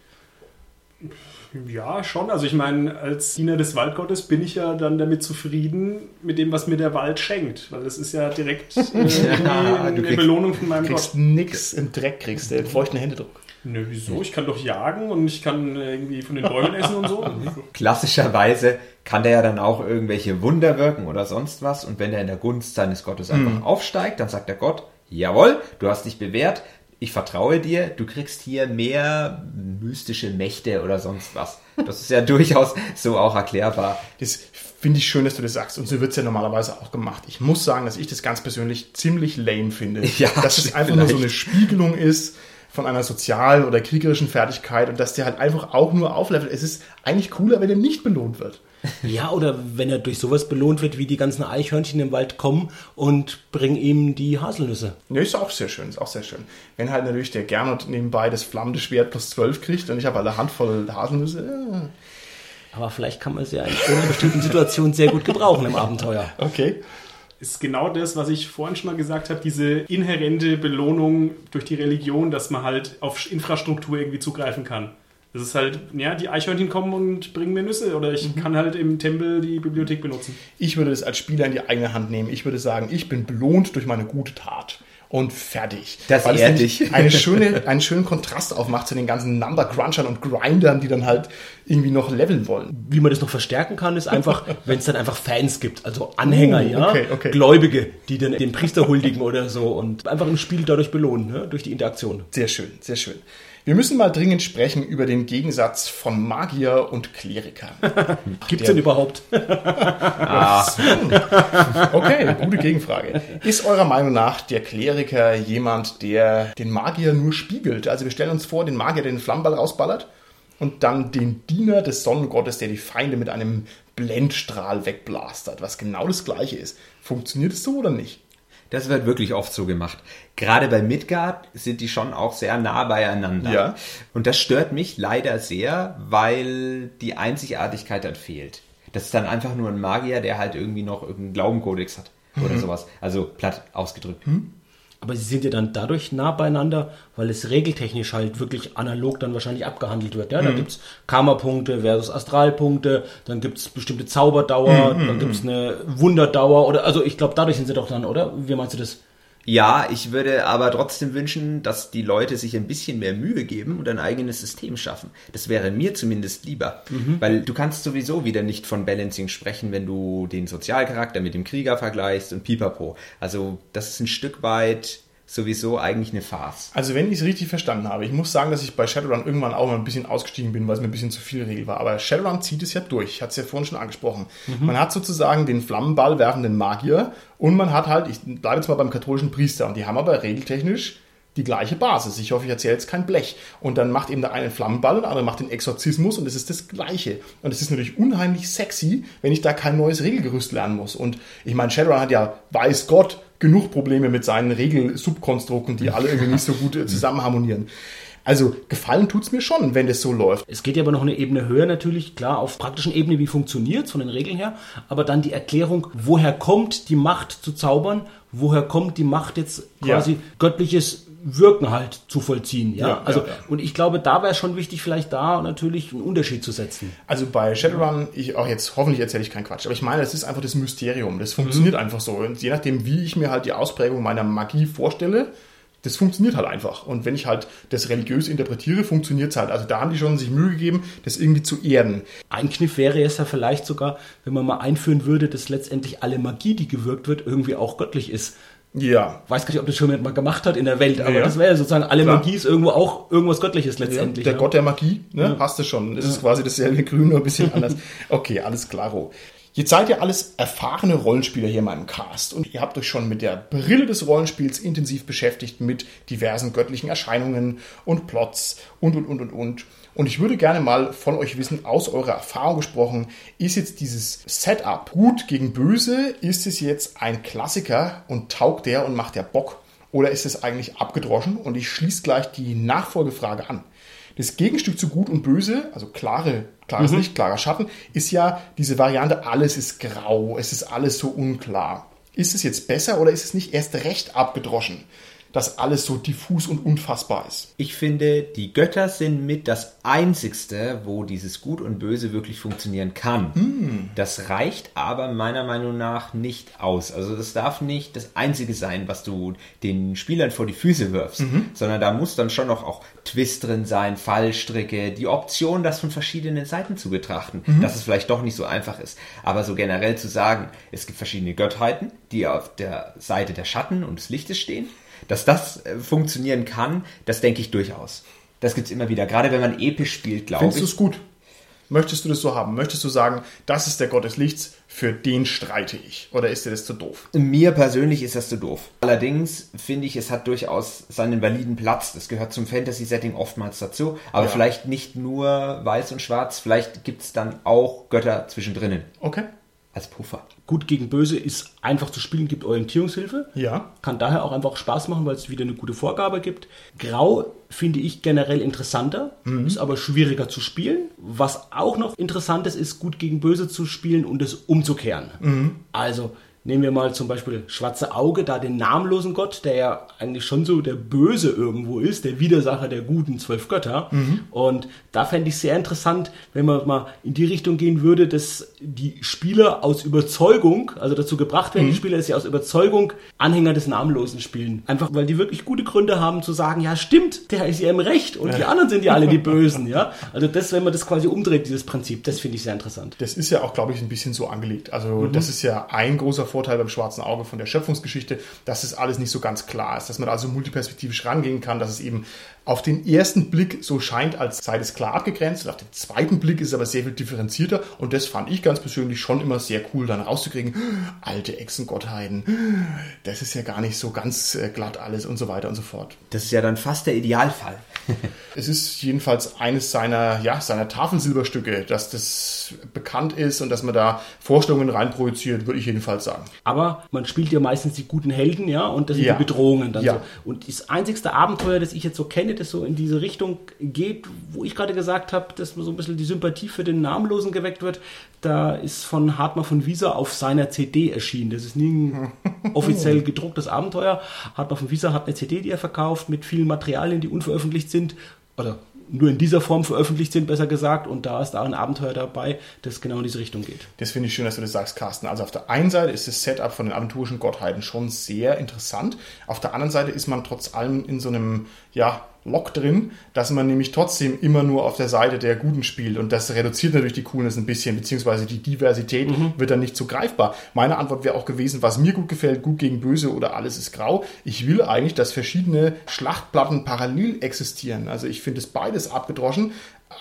[SPEAKER 4] Ja, schon. Also ich meine, als Diener des Waldgottes bin ich ja dann damit zufrieden mit dem, was mir der Wald schenkt. Weil das ist ja direkt äh,
[SPEAKER 2] du kriegst-
[SPEAKER 4] Belohnung von meinem
[SPEAKER 1] Kriegst
[SPEAKER 4] Gott.
[SPEAKER 1] nix im Dreck, kriegst du feuchten Händedruck.
[SPEAKER 4] Nö, wieso? Ich kann doch jagen und ich kann äh, irgendwie von den Bäumen essen und so.
[SPEAKER 2] Klassischerweise kann der ja dann auch irgendwelche Wunder wirken oder sonst was. Und wenn er in der Gunst seines Gottes einfach aufsteigt, dann sagt der Gott, jawohl, du hast dich bewährt, ich vertraue dir, du kriegst hier mehr mystische Mächte oder sonst was. Das ist ja durchaus so auch erklärbar.
[SPEAKER 1] Das finde ich schön, dass du das sagst. Und so wird es ja normalerweise auch gemacht. Ich muss sagen, dass ich das ganz persönlich ziemlich lame finde.
[SPEAKER 2] Ja,
[SPEAKER 1] dass es einfach nur so
[SPEAKER 2] vielleicht.
[SPEAKER 1] eine Spiegelung ist. Von einer sozialen oder kriegerischen Fertigkeit und dass der halt einfach auch nur auflevelt. Es ist eigentlich cooler, wenn er nicht belohnt wird.
[SPEAKER 3] Ja, oder wenn er durch sowas belohnt wird, wie die ganzen Eichhörnchen im Wald kommen und bringen ihm die Haselnüsse.
[SPEAKER 1] Ja, ist auch sehr schön, ist auch sehr schön. Wenn halt natürlich der Gernot nebenbei das flammende Schwert plus 12 kriegt und ich habe alle Handvoll Haselnüsse.
[SPEAKER 3] Aber vielleicht kann man es ja in einer bestimmten Situation sehr gut gebrauchen im Abenteuer.
[SPEAKER 1] Okay.
[SPEAKER 4] Ist genau das, was ich vorhin schon mal gesagt habe, diese inhärente Belohnung durch die Religion, dass man halt auf Infrastruktur irgendwie zugreifen kann. Das ist halt, ja, die Eichhörnchen kommen und bringen mir Nüsse oder ich kann halt im Tempel die Bibliothek benutzen.
[SPEAKER 1] Ich würde es als Spieler in die eigene Hand nehmen. Ich würde sagen, ich bin belohnt durch meine gute Tat. Und fertig.
[SPEAKER 2] Das
[SPEAKER 1] Weil
[SPEAKER 2] ehrt dich.
[SPEAKER 1] Eine schöne, einen schönen Kontrast aufmacht zu den ganzen Number Crunchern und Grindern, die dann halt irgendwie noch leveln wollen.
[SPEAKER 3] Wie man das noch verstärken kann, ist einfach, wenn es dann einfach Fans gibt, also Anhänger,
[SPEAKER 1] Oh,
[SPEAKER 3] ja,
[SPEAKER 1] okay, okay.
[SPEAKER 3] Gläubige, die dann den Priester huldigen oder so und einfach im Spiel dadurch belohnen, ne? durch die Interaktion.
[SPEAKER 1] Sehr schön, sehr schön. Wir müssen mal dringend sprechen über den Gegensatz von Magier und Kleriker.
[SPEAKER 3] Gibt es denn überhaupt?
[SPEAKER 1] Okay, gute Gegenfrage. Ist eurer Meinung nach der Kleriker jemand, der den Magier nur spiegelt? Also wir stellen uns vor, den Magier, der den Flammenball rausballert und dann den Diener des Sonnengottes, der die Feinde mit einem Blendstrahl wegblastert, was genau das gleiche ist. Funktioniert es so oder nicht?
[SPEAKER 2] Das wird wirklich oft so gemacht. Gerade bei Midgard sind die schon auch sehr nah beieinander.
[SPEAKER 1] Ja.
[SPEAKER 2] Und das stört mich leider sehr, weil die Einzigartigkeit dann fehlt. Das ist dann einfach nur ein Magier, der halt irgendwie noch irgendeinen Glaubenkodex hat oder sowas. Also platt ausgedrückt.
[SPEAKER 3] Aber sie sind ja dann dadurch nah beieinander, weil es regeltechnisch halt wirklich analog dann wahrscheinlich abgehandelt wird. Ja, da gibt's Karma-Punkte versus Astralpunkte, dann gibt's bestimmte Zauberdauer, dann gibt's eine Wunderdauer oder also ich glaube, dadurch sind sie doch dann, oder? Wie meinst du das?
[SPEAKER 2] Ja, ich würde aber trotzdem wünschen, dass die Leute sich ein bisschen mehr Mühe geben und ein eigenes System schaffen. Das wäre mir zumindest lieber. Weil du kannst sowieso wieder nicht von Balancing sprechen, wenn du den Sozialcharakter mit dem Krieger vergleichst und pipapo. Also das ist ein Stück weit sowieso eigentlich eine Farce.
[SPEAKER 1] Also wenn ich es richtig verstanden habe, ich muss sagen, dass ich bei Shadowrun irgendwann auch mal ein bisschen ausgestiegen bin, weil es mir ein bisschen zu viel Regel war. Aber Shadowrun zieht es ja durch. Ich hatte es ja vorhin schon angesprochen. Man hat sozusagen den Flammenball werfenden Magier und man hat halt, ich bleibe jetzt mal beim katholischen Priester, und die haben aber regeltechnisch die gleiche Basis. Ich hoffe, ich erzähle jetzt kein Blech. Und dann macht eben der eine einen Flammenball und der andere macht den Exorzismus und es ist das Gleiche. Und es ist natürlich unheimlich sexy, wenn ich da kein neues Regelgerüst lernen muss. Und ich meine, Shadowrun hat ja, weiß Gott, genug Probleme mit seinen Regelsubkonstrukten, die alle irgendwie nicht so gut zusammen harmonieren. Also gefallen tut's mir schon, wenn das so läuft.
[SPEAKER 3] Es geht ja aber noch eine Ebene höher natürlich, klar, auf praktischen Ebene, wie funktioniert's von den Regeln her, aber dann die Erklärung, woher kommt die Macht zu zaubern, woher kommt die Macht jetzt quasi
[SPEAKER 1] Ja.
[SPEAKER 3] göttliches Wirken halt zu vollziehen, ja?
[SPEAKER 1] Ja,
[SPEAKER 3] also,
[SPEAKER 1] ja, ja.
[SPEAKER 3] und ich glaube, da wäre schon wichtig, vielleicht da natürlich einen Unterschied zu setzen.
[SPEAKER 1] Also bei Shadowrun, ich auch jetzt, hoffentlich erzähle ich keinen Quatsch, aber ich meine, das ist einfach das Mysterium. Das funktioniert einfach so. Und je nachdem, wie ich mir halt die Ausprägung meiner Magie vorstelle, das funktioniert halt einfach. Und wenn ich halt das religiös interpretiere, funktioniert's halt. Also da haben die schon sich Mühe gegeben, das irgendwie zu erden.
[SPEAKER 3] Ein Kniff wäre es ja vielleicht sogar, wenn man mal einführen würde, dass letztendlich alle Magie, die gewirkt wird, irgendwie auch göttlich ist.
[SPEAKER 1] Ja.
[SPEAKER 3] weiß gar nicht, ob das schon jemand mal gemacht hat in der Welt, aber
[SPEAKER 1] Ja, ja.
[SPEAKER 3] das wäre ja sozusagen, alle
[SPEAKER 1] Klar.
[SPEAKER 3] Magie ist irgendwo auch irgendwas Göttliches letztendlich.
[SPEAKER 1] der
[SPEAKER 3] ja.
[SPEAKER 1] Gott der Magie, ne? Hast du schon. Das ist quasi dasselbe Grün, nur ein bisschen anders. Okay, alles klaro. Jetzt seid ihr alles erfahrene Rollenspieler hier in meinem Cast und ihr habt euch schon mit der Brille des Rollenspiels intensiv beschäftigt mit diversen göttlichen Erscheinungen und Plots und und und und und. Und ich würde gerne mal von euch wissen, aus eurer Erfahrung gesprochen, ist jetzt dieses Setup gut gegen böse? Ist es jetzt ein Klassiker und taugt der und macht der Bock? Oder ist es eigentlich abgedroschen? Und ich schließe gleich die Nachfolgefrage an. Das Gegenstück zu Gut und Böse, also klare, klares Licht, klarer Schatten, ist ja diese Variante, alles ist grau, es ist alles so unklar. Ist es jetzt besser oder ist es nicht erst recht abgedroschen, dass alles so diffus und unfassbar ist?
[SPEAKER 2] Ich finde, die Götter sind mit das Einzigste, wo dieses Gut und Böse wirklich funktionieren kann. Das reicht aber meiner Meinung nach nicht aus. Also das darf nicht das Einzige sein, was du den Spielern vor die Füße wirfst, sondern da muss dann schon noch auch Twist drin sein, Fallstricke, die Option, das von verschiedenen Seiten zu betrachten, dass es vielleicht doch nicht so einfach ist. Aber so generell zu sagen, es gibt verschiedene Gottheiten, die auf der Seite der Schatten und des Lichtes stehen, dass das äh, funktionieren kann, das denke ich durchaus. Das gibt's immer wieder. Gerade wenn man episch spielt, glaube
[SPEAKER 1] Findest du
[SPEAKER 2] ich.
[SPEAKER 1] es gut? Möchtest du das so haben? Möchtest du sagen, das ist der Gott des Lichts, für den streite ich? Oder ist dir das zu doof?
[SPEAKER 2] Mir persönlich ist das zu doof. Allerdings finde ich, es hat durchaus seinen validen Platz. Das gehört zum Fantasy-Setting oftmals dazu. Aber
[SPEAKER 1] Ja.
[SPEAKER 2] vielleicht nicht nur weiß und schwarz, vielleicht gibt es dann auch Götter zwischendrin
[SPEAKER 1] Okay.
[SPEAKER 2] Als Puffer.
[SPEAKER 3] Gut gegen Böse ist einfach zu spielen, gibt Orientierungshilfe.
[SPEAKER 1] Ja.
[SPEAKER 3] Kann daher auch einfach Spaß machen, weil es wieder eine gute Vorgabe gibt. Grau finde ich generell interessanter, ist aber schwieriger zu spielen. Was auch noch interessant ist, ist gut gegen Böse zu spielen und es umzukehren. Also nehmen wir mal zum Beispiel Schwarze Auge, da den namenlosen Gott, der ja eigentlich schon so der Böse irgendwo ist, der Widersacher der guten zwölf Götter. Und da fände ich sehr interessant, wenn man mal in die Richtung gehen würde, dass die Spieler aus Überzeugung, also dazu gebracht werden, die Spieler, dass sie aus Überzeugung Anhänger des Namenlosen spielen. Einfach, weil die wirklich gute Gründe haben zu sagen, ja stimmt, der ist ja im Recht und die anderen sind ja alle die Bösen, ja. Also das, wenn man das quasi umdreht, dieses Prinzip, das finde ich sehr interessant.
[SPEAKER 1] Das ist ja auch, glaube ich, ein bisschen so angelegt. Also das ist ja ein großer Vorteil beim Schwarzen Auge von der Schöpfungsgeschichte, dass es alles nicht so ganz klar ist, dass man also multiperspektivisch rangehen kann, dass es eben auf den ersten Blick so scheint, als sei das klar abgegrenzt auf den zweiten Blick ist es aber sehr viel differenzierter und das fand ich ganz persönlich schon immer sehr cool, dann rauszukriegen, alte Echsengottheiten, das ist ja gar nicht so ganz äh, glatt alles und so weiter und so fort.
[SPEAKER 2] Das ist ja dann fast der Idealfall.
[SPEAKER 1] Es ist jedenfalls eines seiner, ja, seiner Tafelsilberstücke, dass das bekannt ist und dass man da Vorstellungen reinprojiziert, würde ich jedenfalls sagen.
[SPEAKER 3] Aber man spielt ja meistens die guten Helden, ja, und das sind
[SPEAKER 1] Ja.
[SPEAKER 3] die Bedrohungen dann
[SPEAKER 1] Ja.
[SPEAKER 3] so. Und das einzigste Abenteuer, das ich jetzt so kenne, das so in diese Richtung geht, wo ich gerade gesagt habe, dass so ein bisschen die Sympathie für den Namenlosen geweckt wird, da ist von Hartmann von Wieser auf seiner CD erschienen. Das ist nie ein offiziell gedrucktes Abenteuer. Hartmann von Wieser hat eine CD, die er verkauft, mit vielen Materialien, die unveröffentlicht sind. Oder nur in dieser Form veröffentlicht sind, besser gesagt. Und da ist da ein Abenteuer dabei, das genau in diese Richtung geht.
[SPEAKER 1] Das finde ich schön, dass du das sagst, Carsten. Also auf der einen Seite ist das Setup von den aventurischen Gottheiten schon sehr interessant. Auf der anderen Seite ist man trotz allem in so einem, ja, Lock drin, dass man nämlich trotzdem immer nur auf der Seite der Guten spielt. Und das reduziert natürlich die Coolness ein bisschen, beziehungsweise die Diversität wird dann nicht so greifbar. Meine Antwort wäre auch gewesen, was mir gut gefällt, gut gegen böse oder alles ist grau. Ich will eigentlich, dass verschiedene Schlachtplatten parallel existieren. Also ich finde es beides abgedroschen.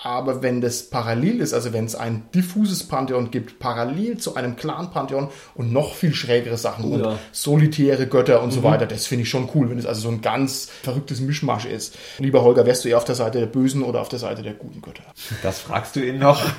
[SPEAKER 1] Aber wenn das parallel ist, also wenn es ein diffuses Pantheon gibt, parallel zu einem Clan-Pantheon und noch viel schrägere Sachen und
[SPEAKER 3] ja.
[SPEAKER 1] solitäre Götter und so weiter, das finde ich schon cool, wenn es also so ein ganz verrücktes Mischmasch ist. Lieber Holger, wärst du eher auf der Seite der bösen oder auf der Seite der guten Götter?
[SPEAKER 2] Das fragst du ihn noch.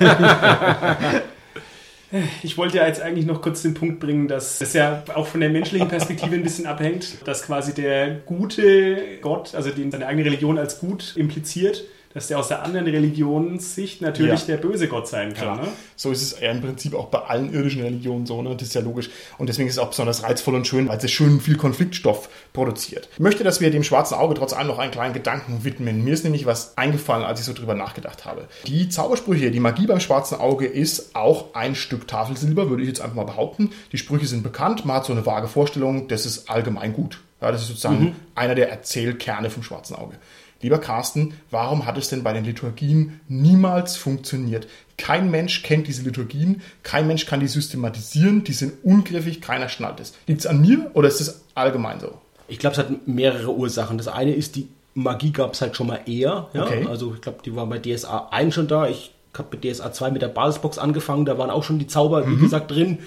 [SPEAKER 4] Ich wollte ja jetzt eigentlich noch kurz den Punkt bringen, dass das ja auch von der menschlichen Perspektive ein bisschen abhängt, dass quasi der gute Gott, also den seine eigene Religion als gut impliziert, dass der aus der anderen Religionssicht natürlich
[SPEAKER 1] Ja.
[SPEAKER 4] der böse Gott sein kann. Ne?
[SPEAKER 1] So ist es ja im Prinzip auch bei allen irdischen Religionen so, ne? Das ist ja logisch. Und deswegen ist es auch besonders reizvoll und schön, weil es schön viel Konfliktstoff produziert. Ich möchte, dass wir dem schwarzen Auge trotz allem noch einen kleinen Gedanken widmen. Mir ist nämlich was eingefallen, als ich so drüber nachgedacht habe. Die Zaubersprüche, die Magie beim schwarzen Auge ist auch ein Stück Tafelsilber, würde ich jetzt einfach mal behaupten. Die Sprüche sind bekannt, man hat so eine vage Vorstellung, das ist allgemein gut. Ja, das ist sozusagen einer der Erzählkerne vom schwarzen Auge. Lieber Carsten, warum hat es denn bei den Liturgien niemals funktioniert? Kein Mensch kennt diese Liturgien, kein Mensch kann die systematisieren, die sind ungriffig, keiner schnallt es. Liegt es an mir oder ist es allgemein so?
[SPEAKER 3] Ich glaube, es hat mehrere Ursachen. Das eine ist, die Magie gab es halt schon mal eher. Ja?
[SPEAKER 1] Okay.
[SPEAKER 3] Also ich glaube, die war bei DSA 1 schon da. Ich habe mit DSA 2 mit der Basisbox angefangen. Da waren auch schon die Zauber, wie gesagt, drin.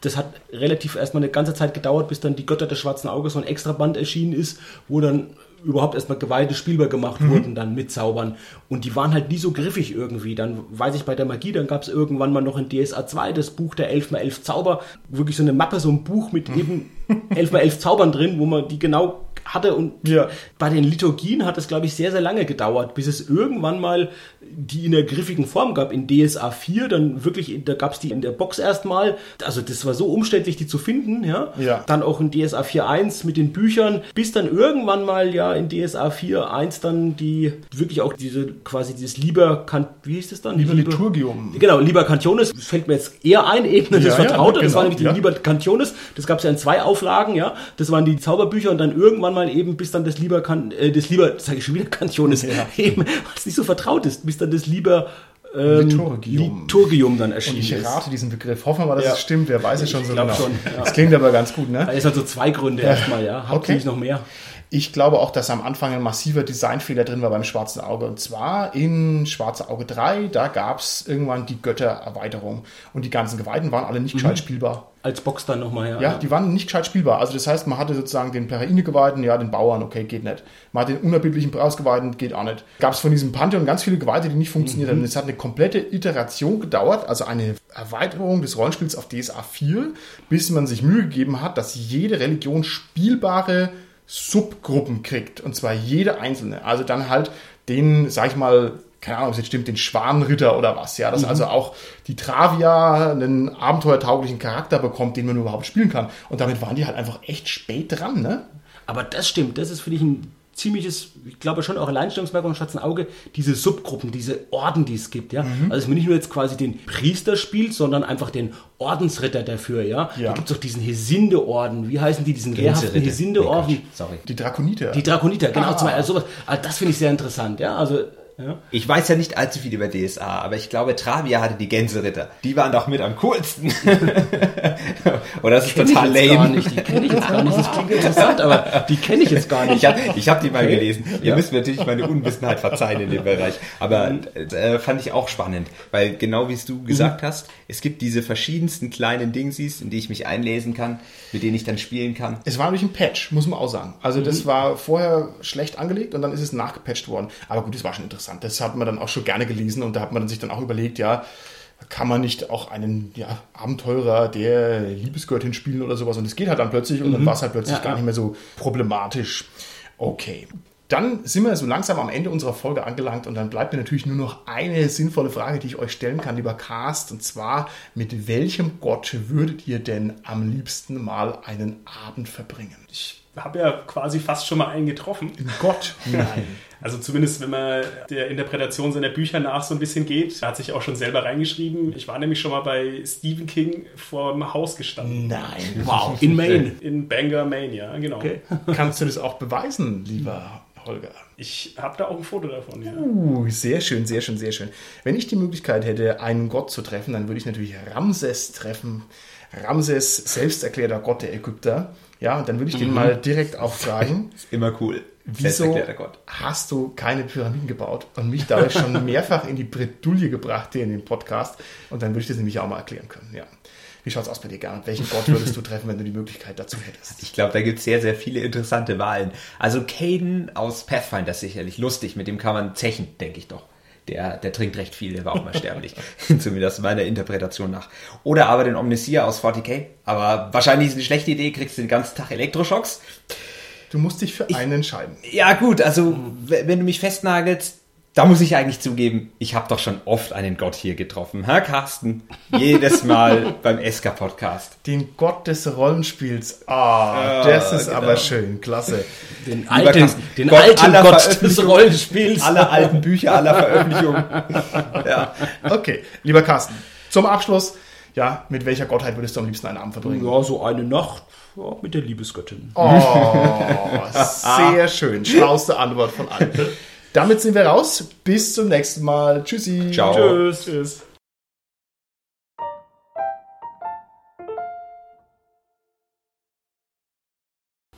[SPEAKER 3] Das hat relativ erstmal eine ganze Zeit gedauert, bis dann die Götter des schwarzen Auges so ein Extraband erschienen ist, wo dann überhaupt erstmal Geweihte spielbar gemacht wurden dann mit Zaubern. Und die waren halt nie so griffig irgendwie. Dann weiß ich bei der Magie, dann gab es irgendwann mal noch in DSA 2 das Buch der 11x11 Zauber. Wirklich so eine Mappe, so ein Buch mit eben 11x11 Zaubern drin, wo man die genau hatte. Und
[SPEAKER 1] Ja.
[SPEAKER 3] bei den Liturgien hat es, glaube ich, sehr, sehr lange gedauert, bis es irgendwann mal die in der griffigen Form gab. In DSA 4, dann wirklich, da gab es die in der Box erstmal. Also das war so umständlich, die zu finden. Ja.
[SPEAKER 1] Ja.
[SPEAKER 3] Dann auch in DSA 4.1 mit den Büchern, bis dann irgendwann mal ja in DSA 4.1 dann die wirklich auch diese quasi dieses Lieber, wie hieß das dann?
[SPEAKER 1] Lieber Liturgium.
[SPEAKER 3] Genau, Lieber Cantiones fällt mir jetzt eher ein, Ebene des
[SPEAKER 1] Ja, ja,
[SPEAKER 3] Vertraute. das
[SPEAKER 1] genau,
[SPEAKER 3] war nämlich die
[SPEAKER 1] ja.
[SPEAKER 3] Lieber Cantiones. Das gab es ja in zwei Auflagen, ja. Das waren die Zauberbücher und dann irgendwann mal eben, bis dann das Lieber, kan äh, das Lieber, sage ich schon wieder Cantiones,
[SPEAKER 1] Ja.
[SPEAKER 3] eben, was nicht so vertraut ist, bis dann das Lieber ähm,
[SPEAKER 1] Liturgium.
[SPEAKER 3] Liturgium dann
[SPEAKER 1] Und
[SPEAKER 3] erschienen
[SPEAKER 1] ich
[SPEAKER 3] ist.
[SPEAKER 1] rate diesen Begriff. Hoffen wir mal, dass
[SPEAKER 3] Ja.
[SPEAKER 1] es stimmt. Wer weiß es schon so
[SPEAKER 3] glaub
[SPEAKER 1] genau.
[SPEAKER 3] schon, ja.
[SPEAKER 1] Das klingt aber ganz gut, ne?
[SPEAKER 3] ist also zwei Gründe erstmal, ja. Habt
[SPEAKER 1] Okay.
[SPEAKER 3] ihr noch mehr?
[SPEAKER 1] Ich glaube auch, dass am Anfang ein massiver Designfehler drin war beim Schwarzen Auge. Und zwar in Schwarze Auge 3, da gab es irgendwann die Göttererweiterung. Und die ganzen Geweihten waren alle nicht gescheit spielbar.
[SPEAKER 3] Als Box dann nochmal, ja.
[SPEAKER 1] Ja, die waren nicht gescheit spielbar. Also das heißt, man hatte sozusagen den Peraine-Geweihten, ja, den Bauern, okay, geht nicht. Man hat den unerbitlichen Brausgeweihten, geht auch nicht. Gab es von diesem Pantheon ganz viele Geweihte, die nicht funktioniert haben. Und Es hat eine komplette Iteration gedauert, also eine Erweiterung des Rollenspiels auf DSA 4, bis man sich Mühe gegeben hat, dass jede Religion spielbare Subgruppen kriegt. Und zwar jede einzelne. Also dann halt den, sag ich mal, keine Ahnung, ob es jetzt stimmt, den Schwanenritter oder was, ja, dass also auch die Travia einen abenteuertauglichen Charakter bekommt, den man überhaupt spielen kann. Und damit waren die halt einfach echt spät dran, ne?
[SPEAKER 3] Aber das stimmt, das ist für dich ein ziemliches, ich glaube schon auch Alleinstellungsmerkmal von Schwarzen Auge, diese Subgruppen, diese Orden, die es gibt, ja.
[SPEAKER 1] Mhm.
[SPEAKER 3] Also dass man nicht nur jetzt quasi den Priester spielt, sondern einfach den Ordensritter dafür, ja.
[SPEAKER 1] Ja.
[SPEAKER 3] Da gibt es auch diesen Hesinde-Orden, wie heißen die, diesen
[SPEAKER 2] Gänserritter.
[SPEAKER 3] Hesinde-Orden?
[SPEAKER 2] Nee.
[SPEAKER 1] Die Drakoniter.
[SPEAKER 3] Die Drakoniter, genau,
[SPEAKER 1] Ah.
[SPEAKER 3] zum Beispiel, also sowas. Also das finde ich sehr interessant, ja. Also, ja.
[SPEAKER 2] Ich weiß ja nicht allzu viel über DSA, aber ich glaube, Travia hatte die Gänseritter. Die waren doch mit am coolsten. Oder das ist
[SPEAKER 3] Kenn
[SPEAKER 2] total
[SPEAKER 3] ich
[SPEAKER 2] lame.
[SPEAKER 3] nicht, die kenne ich jetzt gar nicht. Das klingt interessant, aber die kenne ich jetzt gar nicht.
[SPEAKER 2] Ich habe hab die mal
[SPEAKER 3] Okay.
[SPEAKER 2] gelesen. Ihr müsst mir natürlich meine Unwissenheit verzeihen in dem Bereich. Aber
[SPEAKER 3] Mhm.
[SPEAKER 2] äh, fand ich auch spannend, weil genau wie es du gesagt hast, es gibt diese verschiedensten kleinen Dingsies, in die ich mich einlesen kann, mit denen ich dann spielen kann.
[SPEAKER 1] Es war natürlich ein Patch, muss man auch sagen. Also das war vorher schlecht angelegt und dann ist es nachgepatcht worden. Aber gut, es war schon interessant. Das hat man dann auch schon gerne gelesen und da hat man dann sich dann auch überlegt, ja, kann man nicht auch einen ja, Abenteurer der Liebesgöttin spielen oder sowas und es geht halt dann plötzlich und dann war es halt plötzlich
[SPEAKER 3] Ja,
[SPEAKER 1] gar nicht mehr so problematisch. Okay. Dann sind wir so langsam am Ende unserer Folge angelangt und dann bleibt mir natürlich nur noch eine sinnvolle Frage, die ich euch stellen kann, lieber Cast, und zwar, mit welchem Gott würdet ihr denn am liebsten mal einen Abend verbringen?
[SPEAKER 4] Ich habe ja quasi fast schon mal einen getroffen.
[SPEAKER 1] Gott? Nein.
[SPEAKER 4] Also zumindest, wenn man der Interpretation seiner Bücher nach so ein bisschen geht. Er hat sich auch schon selber reingeschrieben. Ich war nämlich schon mal bei Stephen King vor dem Haus gestanden.
[SPEAKER 1] Nein.
[SPEAKER 3] Wow, in Maine.
[SPEAKER 4] In Bangor, Maine, ja, genau.
[SPEAKER 3] Okay.
[SPEAKER 1] Kannst du das auch beweisen, lieber Holger?
[SPEAKER 4] Ich habe da auch ein Foto davon, ja.
[SPEAKER 1] Uh, sehr schön, sehr schön, sehr schön. Wenn ich die Möglichkeit hätte, einen Gott zu treffen, dann würde ich natürlich Ramses treffen. Ramses, selbsterklärter Gott der Ägypter. Ja, und dann würde ich den mal direkt auch fragen,
[SPEAKER 2] Ist immer cool.
[SPEAKER 1] wieso hast du keine Pyramiden gebaut? Und mich dadurch schon mehrfach in die Bredouille gebracht hier in dem Podcast. Und dann würde ich das nämlich auch mal erklären können, ja. Wie schaut's aus bei dir, Gernot? Welchen Gott würdest du treffen, wenn du die Möglichkeit dazu hättest?
[SPEAKER 2] Ich glaube, da gibt es sehr, sehr viele interessante Wahlen. Also Caden aus Pathfinder ist sicherlich lustig, mit dem kann man zechen, denke ich doch. Der, der trinkt recht viel, der war auch mal sterblich. Zumindest meiner Interpretation nach. Oder aber den Omnisia aus 40k. Aber wahrscheinlich ist es eine schlechte Idee, kriegst du den ganzen Tag Elektroschocks.
[SPEAKER 1] Du musst dich für einen entscheiden.
[SPEAKER 2] Ja gut, also wenn du mich festnagelst, da muss ich eigentlich zugeben, ich habe doch schon oft einen Gott hier getroffen. Herr Carsten, jedes Mal beim Eska-Podcast.
[SPEAKER 1] Den Gott des Rollenspiels. Ah,
[SPEAKER 2] Ja,
[SPEAKER 1] das ist
[SPEAKER 2] genau.
[SPEAKER 1] aber schön. Klasse.
[SPEAKER 3] Den alten,
[SPEAKER 2] Carsten,
[SPEAKER 3] den
[SPEAKER 2] Gott
[SPEAKER 3] alten Gott des Rollenspiels.
[SPEAKER 2] Alle alten Bücher, aller Veröffentlichungen. Ja.
[SPEAKER 1] Okay, lieber Carsten, zum Abschluss, ja, mit welcher Gottheit würdest du am liebsten einen Abend verbringen?
[SPEAKER 3] Ja, so eine Nacht ja, mit der Liebesgöttin.
[SPEAKER 1] Oh, sehr schön. Schlauste Antwort von allen. Damit sind wir raus. Bis zum nächsten Mal. Tschüssi.
[SPEAKER 2] Ciao.
[SPEAKER 4] Tschüss. Tschüss.